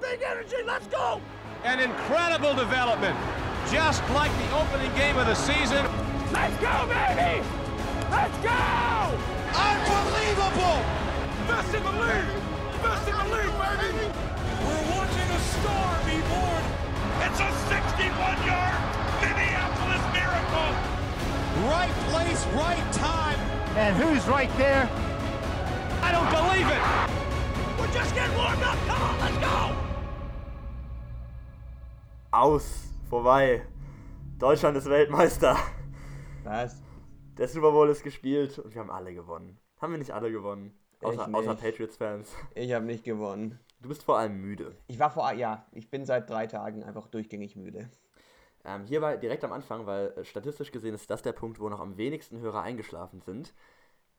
big energy. Let's go. An incredible development. Just like the opening game of the season. Let's go, baby. Let's go. Unbelievable. Best in the league. Best in the league, baby. We're watching a star be born. It's a 61-yard Minneapolis miracle. Right place, right time. And who's right there? I don't believe it. We're just getting warmed up. Come on, let's go. Aus, vorbei. Deutschland ist Weltmeister. Was? Der Super Bowl ist gespielt und wir haben alle gewonnen. Haben wir nicht alle gewonnen? Außer, außer. Patriots-Fans. Ich habe nicht gewonnen. Du bist vor allem müde. Ich war vor, ja, ich bin seit drei Tagen einfach durchgängig müde. Ähm, hierbei direkt am Anfang, weil äh, statistisch gesehen ist das der Punkt, wo noch am wenigsten Hörer eingeschlafen sind.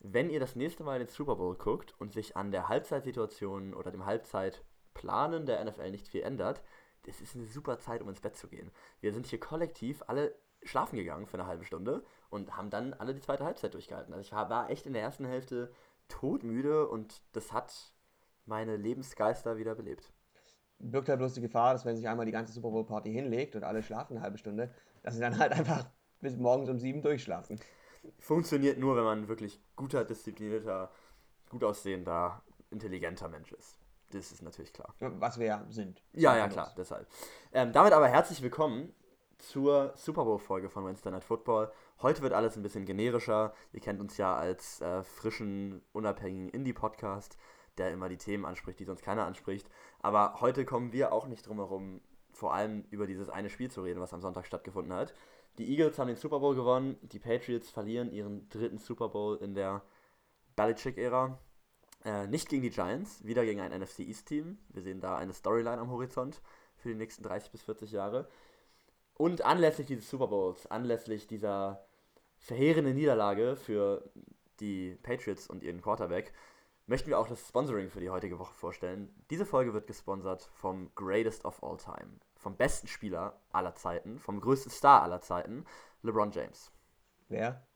Wenn ihr das nächste Mal den Super Bowl guckt und sich an der Halbzeitsituation oder dem Halbzeitplanen der NFL nicht viel ändert, das ist eine super Zeit, um ins Bett zu gehen. Wir sind hier kollektiv alle schlafen gegangen für eine halbe Stunde und haben dann alle die zweite Halbzeit durchgehalten. Also ich war war echt in der ersten Hälfte todmüde und das hat meine Lebensgeister wieder belebt. Birgt halt bloß die Gefahr, dass wenn sich einmal die ganze Super Bowl Party hinlegt und alle schlafen eine halbe Stunde, dass sie dann halt einfach bis morgens um sieben durchschlafen. Funktioniert nur, wenn man wirklich guter, disziplinierter, gut aussehender, intelligenter Mensch ist. Das ist natürlich klar. Was wir ja sind. Ja, ja, klar, deshalb. Ähm, damit aber herzlich willkommen zur Super Bowl-Folge von Wednesday Night Football. Heute wird alles ein bisschen generischer. Ihr kennt uns ja als äh, frischen, unabhängigen Indie-Podcast, der immer die Themen anspricht, die sonst keiner anspricht. Aber heute kommen wir auch nicht drum herum, vor allem über dieses eine Spiel zu reden, was am Sonntag stattgefunden hat. Die Eagles haben den Super Bowl gewonnen, die Patriots verlieren ihren dritten Super Bowl in der Belichick-Ära. Äh, nicht gegen die Giants, wieder gegen ein NFC East-Team. Wir sehen da eine Storyline am Horizont für die nächsten 30 bis 40 Jahre. Und anlässlich dieses Super Bowls, anlässlich dieser verheerenden Niederlage für die Patriots und ihren Quarterback, möchten wir auch das Sponsoring für die heutige Woche vorstellen. Diese Folge wird gesponsert vom Greatest of All Time, vom besten Spieler aller Zeiten, vom größten Star aller Zeiten, LeBron James. Wer?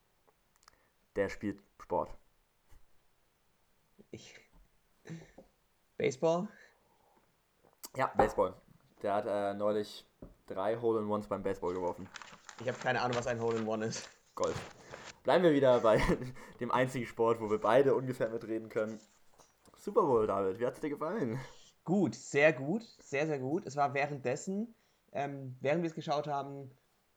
Der spielt Sport. Ich. Baseball? Ja, Baseball. Der hat äh, neulich drei Hole-in-Ones beim Baseball geworfen. Ich habe keine Ahnung, was ein Hole in One ist. Golf. Bleiben wir wieder bei dem einzigen Sport, wo wir beide ungefähr mitreden können. Super Bowl, David. Wie hat's dir gefallen? Gut, sehr gut, sehr, sehr gut. Es war währenddessen, ähm, während wir es geschaut haben,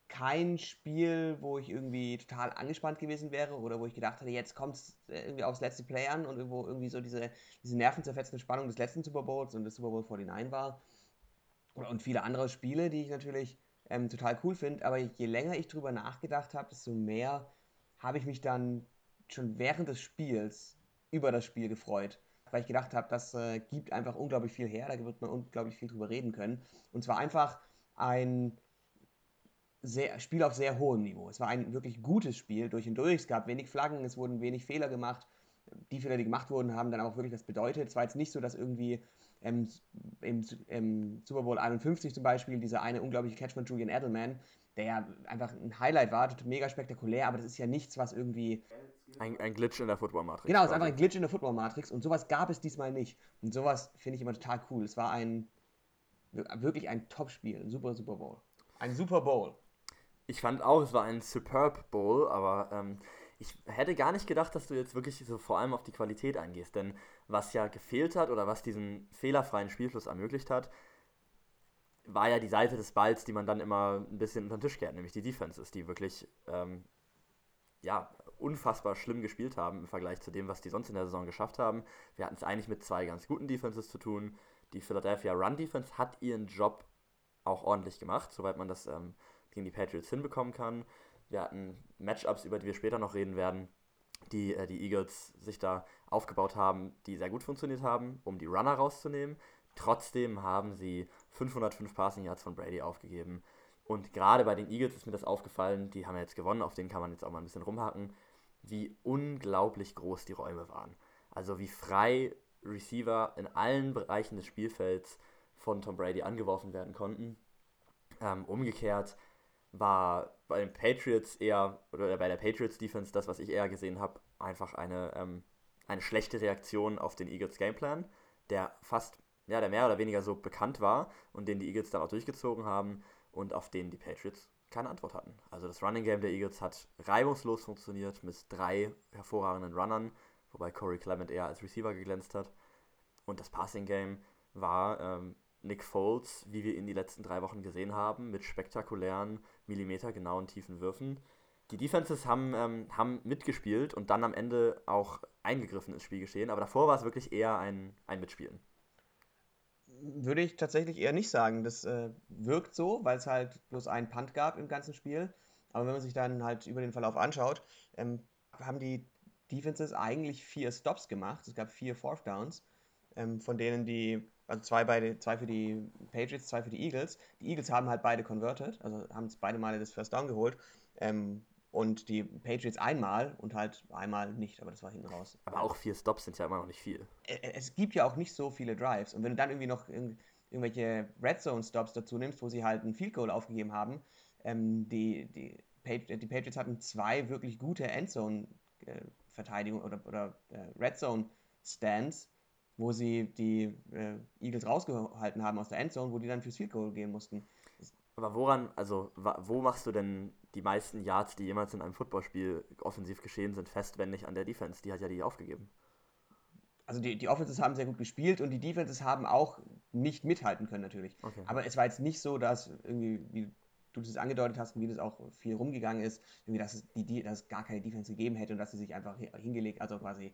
kein Spiel, wo ich irgendwie total angespannt gewesen wäre oder wo ich gedacht hatte, jetzt kommt es irgendwie aufs letzte Play an und irgendwo irgendwie so diese, diese nervenzerfetzende Spannung des letzten Super Bowls und des Super Bowl 49 war. Und viele andere Spiele, die ich natürlich ähm, total cool finde. Aber je länger ich drüber nachgedacht habe, desto mehr habe ich mich dann schon während des Spiels über das Spiel gefreut. Weil ich gedacht habe, das äh, gibt einfach unglaublich viel her, da wird man unglaublich viel drüber reden können. Und zwar einfach ein sehr, Spiel auf sehr hohem Niveau. Es war ein wirklich gutes Spiel durch und durch. Es gab wenig Flaggen, es wurden wenig Fehler gemacht. Die Fehler, die gemacht wurden, haben dann auch wirklich was bedeutet. Es war jetzt nicht so, dass irgendwie ähm, im, im Super Bowl 51 zum Beispiel dieser eine unglaubliche Catch von Julian Edelman, der ja einfach ein Highlight war, mega spektakulär, aber das ist ja nichts, was irgendwie Ein, ein Glitch in der Football-Matrix. Genau, es ist einfach ein Glitch in der Football-Matrix und sowas gab es diesmal nicht. Und sowas finde ich immer total cool. Es war ein wirklich ein Top-Spiel, ein super Super Bowl. Ein Super Bowl. Ich fand auch, es war ein Superb Bowl, aber ähm, ich hätte gar nicht gedacht, dass du jetzt wirklich so vor allem auf die Qualität eingehst. Denn was ja gefehlt hat oder was diesen fehlerfreien Spielfluss ermöglicht hat, war ja die Seite des Balls, die man dann immer ein bisschen unter den Tisch kehrt, nämlich die Defenses, die wirklich ähm, ja, unfassbar schlimm gespielt haben im Vergleich zu dem, was die sonst in der Saison geschafft haben. Wir hatten es eigentlich mit zwei ganz guten Defenses zu tun. Die Philadelphia Run Defense hat ihren Job auch ordentlich gemacht, soweit man das ähm, gegen die Patriots hinbekommen kann. Wir hatten Matchups, über die wir später noch reden werden, die äh, die Eagles sich da aufgebaut haben, die sehr gut funktioniert haben, um die Runner rauszunehmen. Trotzdem haben sie 505 Passing Yards von Brady aufgegeben. Und gerade bei den Eagles ist mir das aufgefallen, die haben ja jetzt gewonnen, auf denen kann man jetzt auch mal ein bisschen rumhacken, wie unglaublich groß die Räume waren. Also wie frei Receiver in allen Bereichen des Spielfelds von Tom Brady angeworfen werden konnten. Ähm, umgekehrt war bei den Patriots eher, oder bei der Patriots Defense, das, was ich eher gesehen habe, einfach eine, ähm, eine schlechte Reaktion auf den Eagles Gameplan, der fast ja, der mehr oder weniger so bekannt war und den die Eagles dann auch durchgezogen haben und auf den die Patriots keine Antwort hatten. Also das Running Game der Eagles hat reibungslos funktioniert mit drei hervorragenden Runnern, wobei Corey Clement eher als Receiver geglänzt hat. Und das Passing Game war ähm, Nick Foles, wie wir ihn die letzten drei Wochen gesehen haben, mit spektakulären, millimetergenauen tiefen Würfen. Die Defenses haben, ähm, haben mitgespielt und dann am Ende auch eingegriffen ins Spielgeschehen, aber davor war es wirklich eher ein, ein Mitspielen. Würde ich tatsächlich eher nicht sagen. Das äh, wirkt so, weil es halt bloß einen Punt gab im ganzen Spiel. Aber wenn man sich dann halt über den Verlauf anschaut, ähm, haben die Defenses eigentlich vier Stops gemacht. Es gab vier Fourth Downs, ähm, von denen die, also zwei, beide, zwei für die Patriots, zwei für die Eagles. Die Eagles haben halt beide converted, also haben beide Male das First Down geholt. Ähm, und die Patriots einmal und halt einmal nicht, aber das war hinten raus. Aber auch vier Stops sind ja immer noch nicht viel. Es gibt ja auch nicht so viele Drives. Und wenn du dann irgendwie noch irgendwelche Red Zone Stops dazu nimmst, wo sie halt ein Field Goal aufgegeben haben, ähm, die, die, die, Patriots hatten zwei wirklich gute Endzone äh, Verteidigung oder, oder äh, Red Zone Stands, wo sie die äh, Eagles rausgehalten haben aus der Endzone, wo die dann fürs Field Goal gehen mussten. Aber woran, also wo machst du denn die meisten Yards, die jemals in einem Footballspiel offensiv geschehen sind, fest, wenn nicht an der Defense? Die hat ja die aufgegeben. Also die, die Offenses haben sehr gut gespielt und die Defenses haben auch nicht mithalten können natürlich. Okay. Aber es war jetzt nicht so, dass irgendwie, wie du das angedeutet hast und wie das auch viel rumgegangen ist, irgendwie, dass es, die, dass es gar keine Defense gegeben hätte und dass sie sich einfach hingelegt, also quasi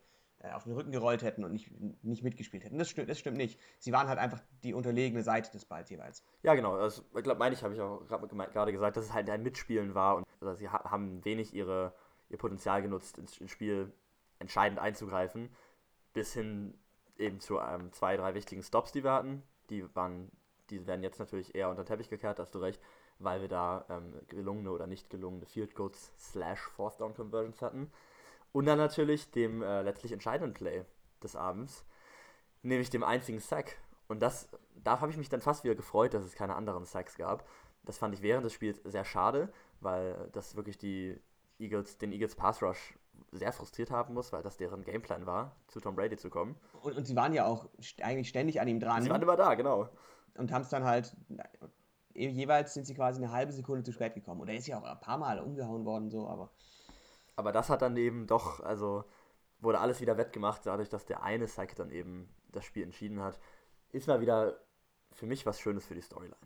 auf den Rücken gerollt hätten und nicht, nicht mitgespielt hätten. Das stimmt, das stimmt nicht. Sie waren halt einfach die unterlegene Seite des Balls jeweils. Ja, genau. Das, ich glaube, meine ich, habe ich auch gerade gesagt, dass es halt ein Mitspielen war und also sie haben wenig ihre, ihr Potenzial genutzt, ins, ins Spiel entscheidend einzugreifen, bis hin eben zu ähm, zwei, drei wichtigen Stops, die wir hatten. Die waren, die werden jetzt natürlich eher unter den Teppich gekehrt, hast du recht, weil wir da ähm, gelungene oder nicht gelungene Field Goals slash Fourth Down Conversions hatten. Und dann natürlich dem äh, letztlich entscheidenden Play des Abends, nämlich dem einzigen Sack. Und das, da habe ich mich dann fast wieder gefreut, dass es keine anderen Sacks gab. Das fand ich während des Spiels sehr schade, weil das wirklich die Eagles, den Eagles Pass Rush sehr frustriert haben muss, weil das deren Gameplan war, zu Tom Brady zu kommen. Und, und sie waren ja auch eigentlich ständig an ihm dran. Sie waren immer da, genau. Und haben es dann halt, jeweils sind sie quasi eine halbe Sekunde zu spät gekommen. Und er ist ja auch ein paar Mal umgehauen worden, so, aber aber das hat dann eben doch, also wurde alles wieder wettgemacht, dadurch, dass der eine Sack dann eben das Spiel entschieden hat. Ist mal wieder für mich was Schönes für die Storyline.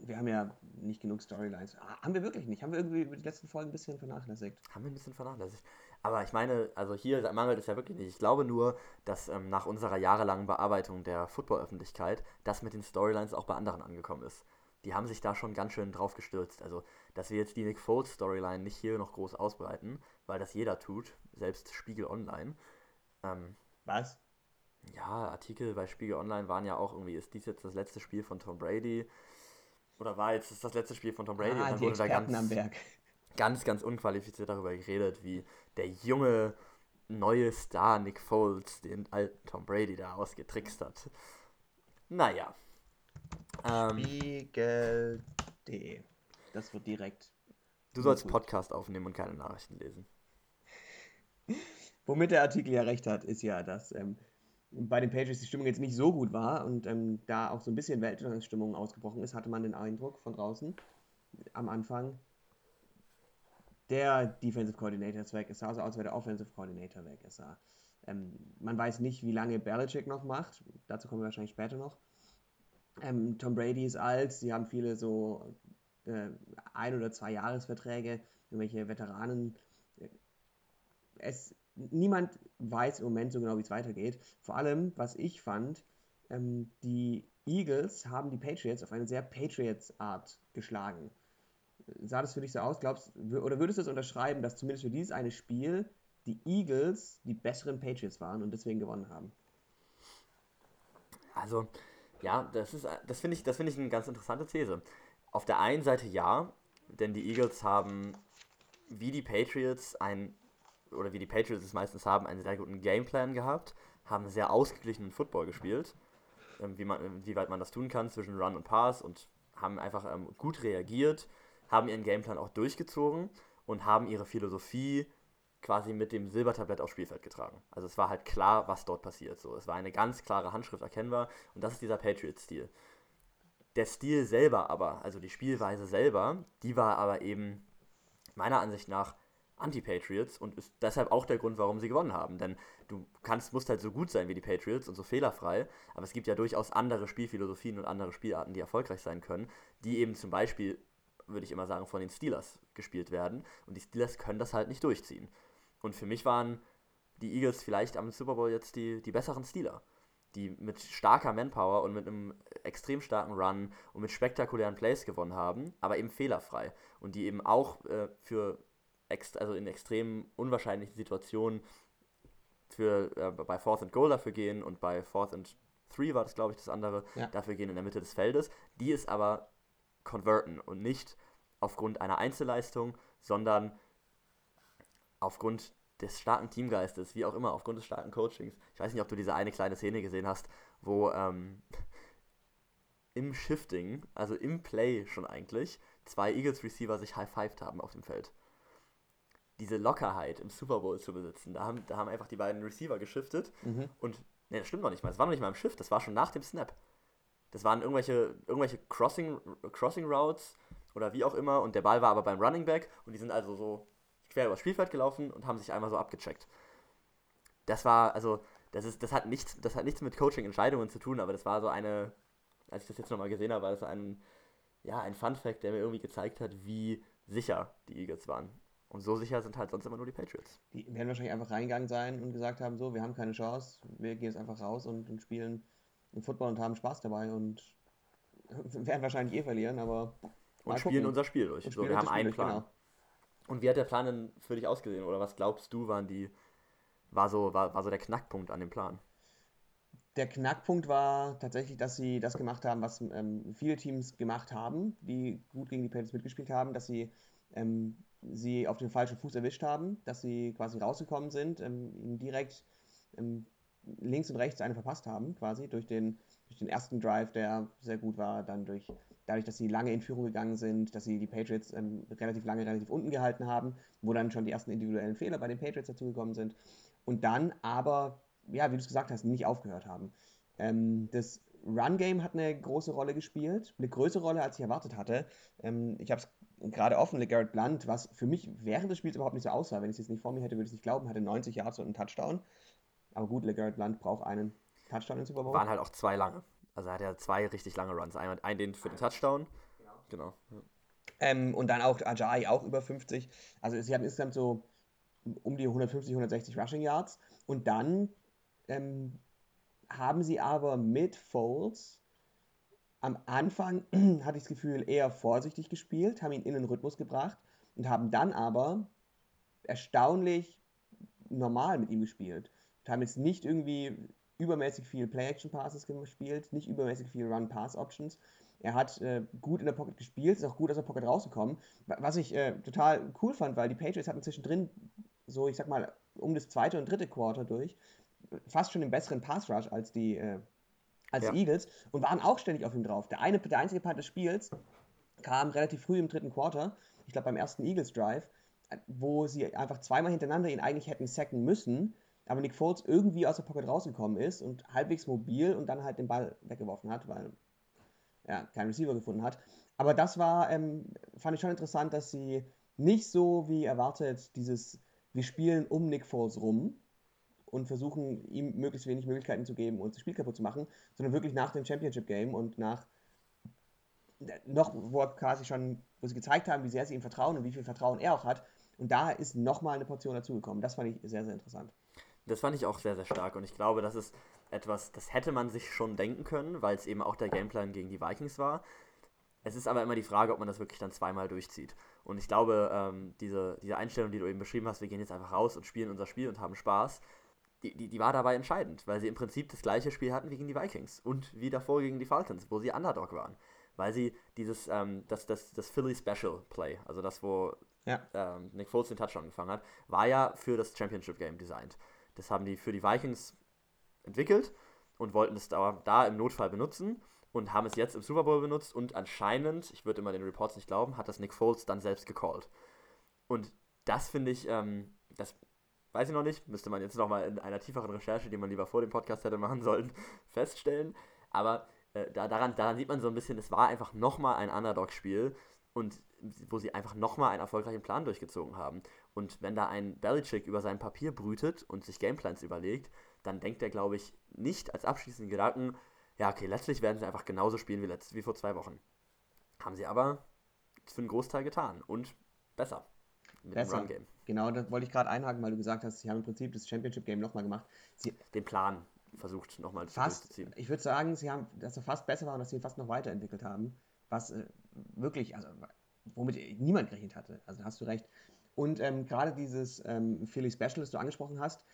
Wir haben ja nicht genug Storylines. Ah, haben wir wirklich nicht. Haben wir irgendwie über die letzten Folgen ein bisschen vernachlässigt. Haben wir ein bisschen vernachlässigt. Aber ich meine, also hier mangelt es ja wirklich nicht. Ich glaube nur, dass ähm, nach unserer jahrelangen Bearbeitung der Football-Öffentlichkeit das mit den Storylines auch bei anderen angekommen ist die haben sich da schon ganz schön drauf gestürzt. Also, dass wir jetzt die Nick Foles Storyline nicht hier noch groß ausbreiten, weil das jeder tut, selbst Spiegel Online. Ähm, Was? Ja, Artikel bei Spiegel Online waren ja auch irgendwie, ist dies jetzt das letzte Spiel von Tom Brady? Oder war jetzt das letzte Spiel von Tom Brady? Ah, und dann wurde da ganz, ganz, ganz unqualifiziert darüber geredet, wie der junge neue Star Nick Foles den alten Tom Brady da ausgetrickst hat. Naja, ähm, Spiegel.de. Das wird direkt. Du sollst gut. Podcast aufnehmen und keine Nachrichten lesen. Womit der Artikel ja recht hat, ist ja, dass ähm, bei den Pages die Stimmung jetzt nicht so gut war und ähm, da auch so ein bisschen Weltuntergangsstimmung ausgebrochen ist, hatte man den Eindruck von draußen am Anfang, der Defensive Coordinator ist weg, es sah so aus, als wäre der Offensive Coordinator weg. Es sah, ähm, man weiß nicht, wie lange Belichick noch macht, dazu kommen wir wahrscheinlich später noch. Ähm, Tom Brady ist alt, sie haben viele so äh, ein- oder zwei Jahresverträge, irgendwelche Veteranen. Es, niemand weiß im Moment so genau, wie es weitergeht. Vor allem, was ich fand, ähm, die Eagles haben die Patriots auf eine sehr Patriots-Art geschlagen. Sah das für dich so aus? Glaubst, oder würdest du es unterschreiben, dass zumindest für dieses eine Spiel die Eagles die besseren Patriots waren und deswegen gewonnen haben? Also, ja, das ist, das finde ich, das finde ich eine ganz interessante These. Auf der einen Seite ja, denn die Eagles haben, wie die Patriots, ein, oder wie die Patriots es meistens haben, einen sehr guten Gameplan gehabt, haben sehr ausgeglichenen Football gespielt, ähm, wie, man, wie weit man das tun kann zwischen Run und Pass und haben einfach ähm, gut reagiert, haben ihren Gameplan auch durchgezogen und haben ihre Philosophie quasi mit dem Silbertablett aufs Spielfeld getragen. Also es war halt klar, was dort passiert. So, es war eine ganz klare Handschrift erkennbar und das ist dieser Patriots-Stil. Der Stil selber aber, also die Spielweise selber, die war aber eben meiner Ansicht nach Anti-Patriots und ist deshalb auch der Grund, warum sie gewonnen haben. Denn du kannst, musst halt so gut sein wie die Patriots und so fehlerfrei, aber es gibt ja durchaus andere Spielphilosophien und andere Spielarten, die erfolgreich sein können, die eben zum Beispiel, würde ich immer sagen, von den Steelers gespielt werden. Und die Steelers können das halt nicht durchziehen. Und für mich waren die Eagles vielleicht am Super Bowl jetzt die, die besseren Steeler. Die mit starker Manpower und mit einem extrem starken Run und mit spektakulären Plays gewonnen haben, aber eben fehlerfrei. Und die eben auch äh, für ext also in extrem unwahrscheinlichen Situationen für, äh, bei Fourth and Goal dafür gehen und bei Fourth and Three war das, glaube ich, das andere, Ja. dafür gehen in der Mitte des Feldes. Die ist aber converten und nicht aufgrund einer Einzelleistung, sondern aufgrund des starken Teamgeistes, wie auch immer, aufgrund des starken Coachings. Ich weiß nicht, ob du diese eine kleine Szene gesehen hast, wo ähm, im Shifting, also im Play schon eigentlich, zwei Eagles Receiver sich high-fived haben auf dem Feld. Diese Lockerheit im Super Bowl zu besitzen, da haben, da haben einfach die beiden Receiver geschiftet Mhm. und, ne, das stimmt noch nicht mal, es war noch nicht mal im Shift, das war schon nach dem Snap. Das waren irgendwelche, irgendwelche Crossing, Crossing Routes oder wie auch immer und der Ball war aber beim Running Back und die sind also so quer übers Spielfeld gelaufen und haben sich einmal so abgecheckt. Das war, also, das ist, das hat nichts, das hat nichts mit Coaching-Entscheidungen zu tun, aber das war so eine, als ich das jetzt nochmal gesehen habe, war das ein, ja, ein Fun-Fact, der mir irgendwie gezeigt hat, wie sicher die Eagles waren. Und so sicher sind halt sonst immer nur die Patriots. Die werden wahrscheinlich einfach reingegangen sein und gesagt haben, so, wir haben keine Chance, wir gehen jetzt einfach raus und, und spielen im Football und haben Spaß dabei und werden wahrscheinlich eh verlieren, aber Und spielen gucken. unser Spiel durch. Und so, wir haben Spiel einen durch, Plan. genau. Und wie hat der Plan denn für dich ausgesehen? Oder was glaubst du, waren die, war so, war, war so der Knackpunkt an dem Plan? Der Knackpunkt war tatsächlich, dass sie das gemacht haben, was ähm, viele Teams gemacht haben, die gut gegen die Patriots mitgespielt haben, dass sie ähm, sie auf den falschen Fuß erwischt haben, dass sie quasi rausgekommen sind, ähm, ihnen direkt ähm, links und rechts eine verpasst haben, quasi durch den, durch den ersten Drive, der sehr gut war, dann durch dadurch, dass sie lange in Führung gegangen sind, dass sie die Patriots ähm, relativ lange relativ unten gehalten haben, wo dann schon die ersten individuellen Fehler bei den Patriots dazugekommen sind und dann aber, ja, wie du es gesagt hast, nicht aufgehört haben. Ähm, das Run-Game hat eine große Rolle gespielt, eine größere Rolle, als ich erwartet hatte. Ähm, ich habe es gerade offen, LeGarrette Blunt, was für mich während des Spiels überhaupt nicht so aussah. Wenn ich es jetzt nicht vor mir hätte, würde ich es nicht glauben, hatte 90 Yards und einen Touchdown. Aber gut, LeGarrette Blunt braucht einen Touchdown im Super Bowl. Waren halt auch zwei lange. Also er hat ja zwei richtig lange Runs. Einmal einen den für den Touchdown. Genau. Ja. Ähm, und dann auch Ajay auch über 50. Also sie hatten insgesamt so um die 150, 160 Rushing Yards. Und dann ähm, haben sie aber mit Foles am Anfang, hatte ich das Gefühl, eher vorsichtig gespielt, haben ihn in den Rhythmus gebracht und haben dann aber erstaunlich normal mit ihm gespielt. Und haben jetzt nicht irgendwie übermäßig viel Play-Action-Passes gespielt, nicht übermäßig viel Run-Pass-Options. Er hat äh, gut in der Pocket gespielt, ist auch gut aus der Pocket rausgekommen. Wa- Was ich äh, total cool fand, weil die Patriots hatten zwischendrin so, ich sag mal, um das zweite und dritte Quarter durch fast schon den besseren Pass-Rush als die, äh, als Ja. Eagles und waren auch ständig auf ihm drauf. Der, eine, der einzige Part des Spiels kam relativ früh im dritten Quarter, ich glaube beim ersten Eagles-Drive, wo sie einfach zweimal hintereinander ihn eigentlich hätten sacken müssen, aber Nick Foles irgendwie aus der Pocket rausgekommen ist und halbwegs mobil und dann halt den Ball weggeworfen hat, weil er keinen Receiver gefunden hat. Aber das war, ähm, fand ich schon interessant, dass sie nicht so wie erwartet dieses, wir spielen um Nick Foles rum und versuchen ihm möglichst wenig Möglichkeiten zu geben, uns das Spiel kaputt zu machen, sondern wirklich nach dem Championship Game und nach noch, wo er quasi schon, wo sie gezeigt haben, wie sehr sie ihm vertrauen und wie viel Vertrauen er auch hat. Und da ist nochmal eine Portion dazugekommen. Das fand ich sehr, sehr interessant. Das fand ich auch sehr, sehr stark und ich glaube, das ist etwas, das hätte man sich schon denken können, weil es eben auch der Gameplan gegen die Vikings war. Es ist aber immer die Frage, ob man das wirklich dann zweimal durchzieht. Und ich glaube, ähm, diese, diese Einstellung, die du eben beschrieben hast, wir gehen jetzt einfach raus und spielen unser Spiel und haben Spaß, die, die, die war dabei entscheidend, weil sie im Prinzip das gleiche Spiel hatten wie gegen die Vikings und wie davor gegen die Falcons, wo sie Underdog waren. Weil sie dieses, ähm, das, das, das Philly Special Play, also das, wo Ja. ähm, Nick Foles den Touchdown gefangen hat, war ja für das Championship Game designt. Das haben die für die Vikings entwickelt und wollten es da, da im Notfall benutzen und haben es jetzt im Super Bowl benutzt und anscheinend, ich würde immer den Reports nicht glauben, hat das Nick Foles dann selbst gecallt. Und das finde ich, ähm, das weiß ich noch nicht. Müsste man jetzt nochmal in einer tieferen Recherche, die man lieber vor dem Podcast hätte machen sollen, feststellen. Aber äh, da, daran, daran sieht man so ein bisschen, es war einfach nochmal ein Underdog-Spiel und wo sie einfach nochmal einen erfolgreichen Plan durchgezogen haben. Und wenn da ein Belichick über sein Papier brütet und sich Gameplans überlegt, dann denkt er, glaube ich, nicht als abschließenden Gedanken, ja, okay, letztlich werden sie einfach genauso spielen wie, letzt, wie vor zwei Wochen. Haben sie aber für einen Großteil getan und besser mit besser. dem Run-Game. Genau, da wollte ich gerade einhaken, weil du gesagt hast, sie haben im Prinzip das Championship-Game nochmal gemacht. Sie, den Plan versucht nochmal zu ziehen. Ich würde sagen, sie haben, dass er fast besser war und dass sie ihn fast noch weiterentwickelt haben, was äh, wirklich, also womit niemand gerechnet hatte. Also da hast du recht. Und ähm, gerade dieses ähm, Philly Special, das du angesprochen hast,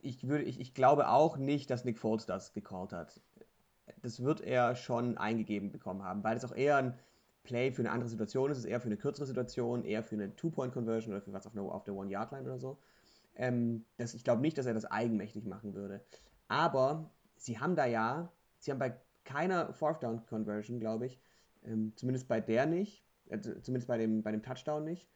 ich, würde, ich, ich glaube auch nicht, dass Nick Foles das gecallt hat. Das wird er schon eingegeben bekommen haben, weil es auch eher ein Play für eine andere Situation ist, es ist eher für eine kürzere Situation, eher für eine Two-Point-Conversion oder für was auf, eine, auf der One-Yard-Line oder so. Ähm, das, ich glaube nicht, dass er das eigenmächtig machen würde. Aber sie haben da ja, sie haben bei keiner Fourth-Down-Conversion, glaube ich, ähm, zumindest bei der nicht, äh, zumindest bei dem, bei dem Touchdown nicht,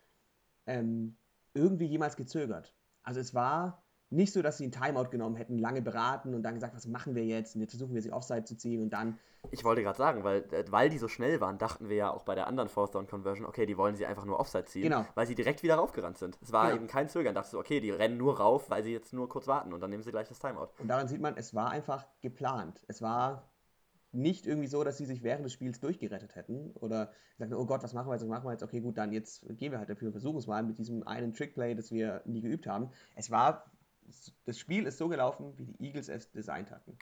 ähm, irgendwie jemals gezögert. Also es war nicht so, dass sie einen Timeout genommen hätten, lange beraten und dann gesagt, was machen wir jetzt? Und jetzt versuchen wir sie Offside zu ziehen und dann. Ich wollte gerade sagen, weil, äh, weil die so schnell waren, dachten wir ja auch bei der anderen Fourth Down Conversion, okay, die wollen sie einfach nur Offside ziehen, genau. weil sie direkt wieder raufgerannt sind. Es war genau. eben kein Zögern. Dachtest du, okay, die rennen nur rauf, weil sie jetzt nur kurz warten und dann nehmen sie gleich das Timeout. Und daran sieht man, es war einfach geplant. Es war nicht irgendwie so, dass sie sich während des Spiels durchgerettet hätten oder gesagt, oh Gott, was machen wir jetzt, was machen wir jetzt? Okay, gut, dann jetzt gehen wir halt dafür und versuchen es mal mit diesem einen Trickplay, das wir nie geübt haben. Es war, das Spiel ist so gelaufen, wie die Eagles es designt hatten.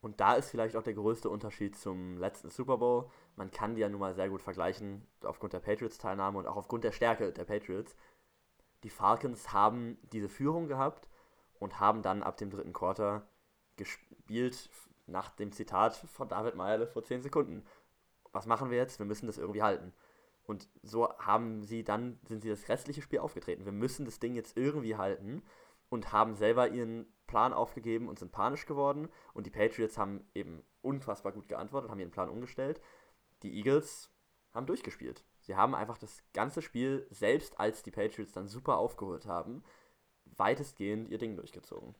Und da ist vielleicht auch der größte Unterschied zum letzten Super Bowl. Man kann die ja nun mal sehr gut vergleichen, aufgrund der Patriots-Teilnahme und auch aufgrund der Stärke der Patriots. Die Falcons haben diese Führung gehabt und haben dann ab dem dritten Quarter gespielt nach dem Zitat von David Meierle vor 10 Sekunden. Was machen wir jetzt? Wir müssen das irgendwie halten. Und so haben sie dann, sind sie das restliche Spiel aufgetreten. Wir müssen das Ding jetzt irgendwie halten und haben selber ihren Plan aufgegeben und sind panisch geworden. Und die Patriots haben eben unfassbar gut geantwortet, haben ihren Plan umgestellt. Die Eagles haben durchgespielt. Sie haben einfach das ganze Spiel, selbst als die Patriots dann super aufgeholt haben, weitestgehend ihr Ding durchgezogen.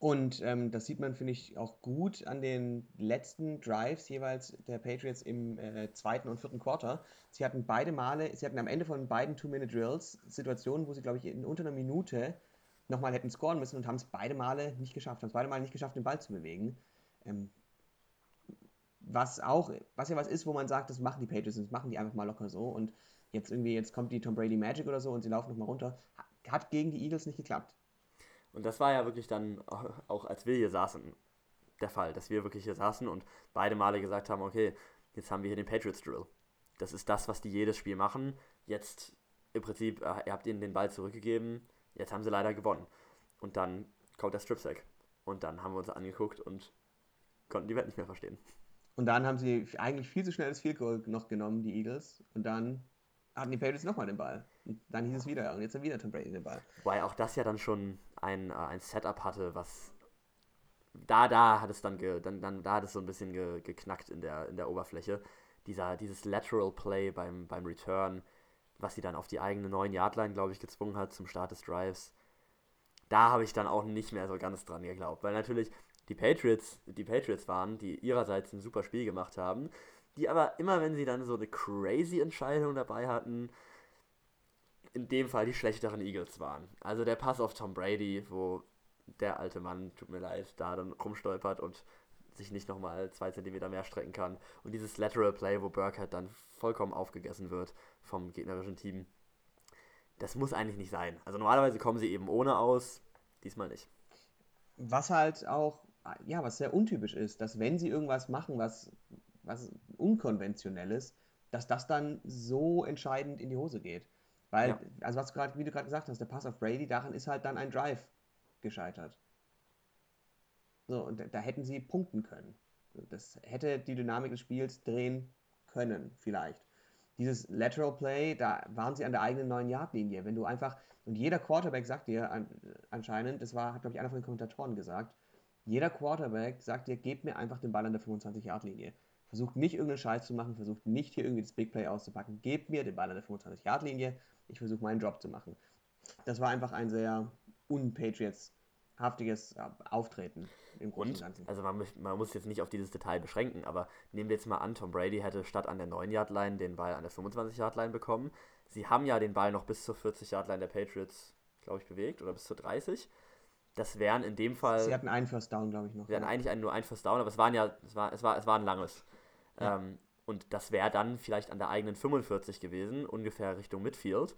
Und ähm, das sieht man, finde ich, auch gut an den letzten Drives jeweils der Patriots im äh, zweiten und vierten Quarter. Sie hatten beide Male, sie hatten am Ende von beiden Two-Minute-Drills Situationen, wo sie, glaube ich, in unter einer Minute nochmal hätten scoren müssen und haben es beide Male nicht geschafft, haben es beide Male nicht geschafft, den Ball zu bewegen. Ähm, was auch, was ja was ist, wo man sagt, das machen die Patriots, das machen die einfach mal locker so und jetzt irgendwie, jetzt kommt die Tom Brady Magic oder so und sie laufen nochmal runter. Hat gegen die Eagles nicht geklappt. Und das war ja wirklich dann auch, als wir hier saßen, der Fall, dass wir wirklich hier saßen und beide Male gesagt haben, okay, jetzt haben wir hier den Patriots Drill. Das ist das, was die jedes Spiel machen. Jetzt im Prinzip, äh, ihr habt ihnen den Ball zurückgegeben, jetzt haben sie leider gewonnen. Und dann kommt der Strip Sack. Und dann haben wir uns angeguckt und konnten die Welt nicht mehr verstehen. Und dann haben sie eigentlich viel zu schnell das Field Goal noch genommen, die Eagles. Und dann hatten die Patriots nochmal den Ball. Dann hieß es wieder, und jetzt hat wieder Tom Brady den Ball. Wobei auch das ja dann schon ein, äh, ein Setup hatte, was da, da hat es dann, ge, dann, dann da hat es so ein bisschen ge, geknackt in der, in der Oberfläche. Dieser, dieses Lateral Play beim, beim Return, was sie dann auf die eigene 9-Yard-Line, glaube ich, gezwungen hat zum Start des Drives. Da habe ich dann auch nicht mehr so ganz dran geglaubt, weil natürlich die Patriots, die Patriots waren, die ihrerseits ein super Spiel gemacht haben, die aber immer, wenn sie dann so eine crazy Entscheidung dabei hatten, in dem Fall die schlechteren Eagles waren. Also der Pass auf Tom Brady, wo der alte Mann, tut mir leid, da dann rumstolpert und sich nicht nochmal zwei Zentimeter mehr strecken kann. Und dieses Lateral Play, wo Burkhead dann vollkommen aufgegessen wird vom gegnerischen Team. Das muss eigentlich nicht sein. Also normalerweise kommen sie eben ohne aus, diesmal nicht. Was halt auch, ja, was sehr untypisch ist, dass wenn sie irgendwas machen, was, was unkonventionell ist, dass das dann so entscheidend in die Hose geht. Weil, ja. also was grad, wie du gerade gesagt hast, der Pass auf Brady, daran ist halt dann ein Drive gescheitert. So, und da hätten sie punkten können. Das hätte die Dynamik des Spiels drehen können, vielleicht. Dieses Lateral Play, da waren sie an der eigenen 9-Yard-Linie. Wenn du einfach, und jeder Quarterback sagt dir an, anscheinend, das war, hat glaube ich einer von den Kommentatoren gesagt, jeder Quarterback sagt dir, gebt mir einfach den Ball an der 25-Yard-Linie. Versucht nicht irgendeinen Scheiß zu machen, versucht nicht hier irgendwie das Big Play auszupacken. Gebt mir den Ball an der 25-Yard-Linie ich versuche meinen Job zu machen. Das war einfach ein sehr un-Patriots-haftiges äh, Auftreten im Großen und Ganzen. also man, muss- man muss jetzt nicht auf dieses Detail beschränken, aber nehmen wir jetzt mal an, Tom Brady hätte statt an der 9-Yard-Line den Ball an der 25-Yard-Line bekommen. Sie haben ja den Ball noch bis zur 40-Yard-Line der Patriots, glaube ich, bewegt oder bis zur 30. Das wären in dem Fall. Sie hatten einen First Down, glaube ich, noch. Wir hatten eigentlich nur ein First Down, aber es waren ja, es war, es war, es war ein langes. Ähm, und das wäre dann vielleicht an der eigenen 45 gewesen, ungefähr Richtung Midfield.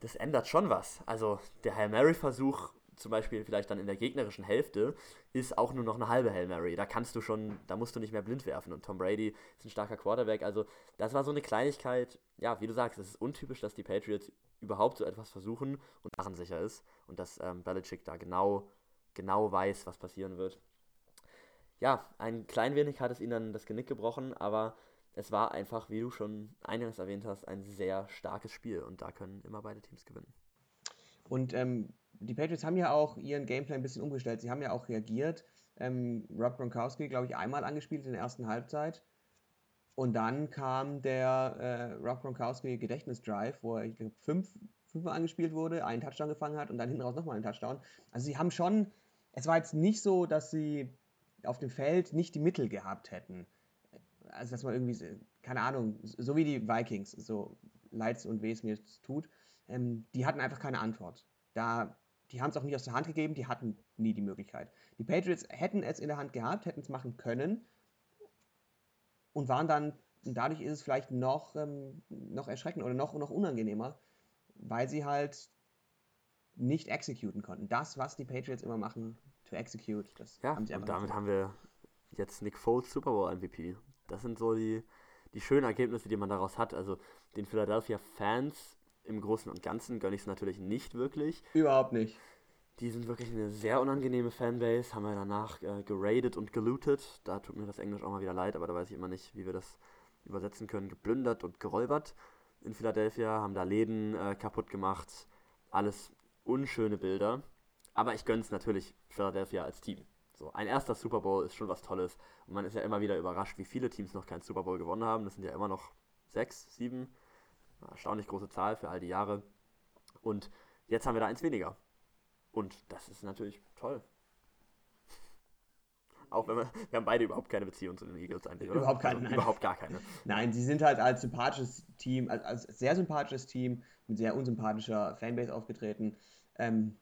Das ändert schon was. Also der Hail Mary-Versuch, zum Beispiel vielleicht dann in der gegnerischen Hälfte, ist auch nur noch eine halbe Hail Mary. Da kannst du schon, da musst du nicht mehr blind werfen. Und Tom Brady ist ein starker Quarterback. Also das war so eine Kleinigkeit, ja, wie du sagst, es ist untypisch, dass die Patriots überhaupt so etwas versuchen und sicher ist. Und dass ähm, Belichick da genau, genau weiß, was passieren wird ja, ein klein wenig hat es ihnen dann das Genick gebrochen, aber es war einfach, wie du schon eingangs erwähnt hast, ein sehr starkes Spiel und da können immer beide Teams gewinnen. Und ähm, die Patriots haben ja auch ihren Gameplan ein bisschen umgestellt. Sie haben ja auch reagiert. Ähm, Rob Gronkowski, glaube ich, einmal angespielt in der ersten Halbzeit. Und dann kam der äh, Rob Gronkowski Gedächtnisdrive, wo er, ich glaube, fünf, fünfmal angespielt wurde, einen Touchdown gefangen hat und dann hinten raus nochmal einen Touchdown. Also sie haben schon, es war jetzt nicht so, dass sie auf dem Feld nicht die Mittel gehabt hätten. Also dass man irgendwie, keine Ahnung, so wie die Vikings, so leid's und weh es mir tut, ähm, die hatten einfach keine Antwort. Da, die haben es auch nie aus der Hand gegeben, die hatten nie die Möglichkeit. Die Patriots hätten es in der Hand gehabt, hätten es machen können und waren dann, und dadurch ist es vielleicht noch, ähm, noch erschreckend oder noch, noch unangenehmer, weil sie halt nicht executen konnten. Das, was die Patriots immer machen, to execute, das Ja, haben sie und damit haben wir jetzt Nick Foles Super Bowl MVP. Das sind so die, die schönen Ergebnisse, die man daraus hat. Also den Philadelphia Fans im Großen und Ganzen gönne ich es natürlich nicht wirklich. Überhaupt nicht. Die sind wirklich eine sehr unangenehme Fanbase, haben wir danach äh, geradet und gelootet. Da tut mir das Englisch auch mal wieder leid, aber da weiß ich immer nicht, wie wir das übersetzen können. Geplündert und geräubert in Philadelphia, haben da Läden äh, kaputt gemacht. Alles unschöne Bilder. Aber ich gönne es natürlich Philadelphia als Team. So, ein erster Super Bowl ist schon was Tolles. Und man ist ja immer wieder überrascht, wie viele Teams noch keinen Super Bowl gewonnen haben. Das sind ja immer noch sechs, sieben. Eine erstaunlich große Zahl für all die Jahre. Und jetzt haben wir da eins weniger. Und das ist natürlich toll. Auch wenn wir, wir haben beide überhaupt keine Beziehung zu den Eagles eigentlich, oder? Überhaupt keine, Also, nein. Überhaupt gar keine. Nein, sie sind halt als sympathisches Team, als, als sehr sympathisches Team mit sehr unsympathischer Fanbase aufgetreten. Ähm,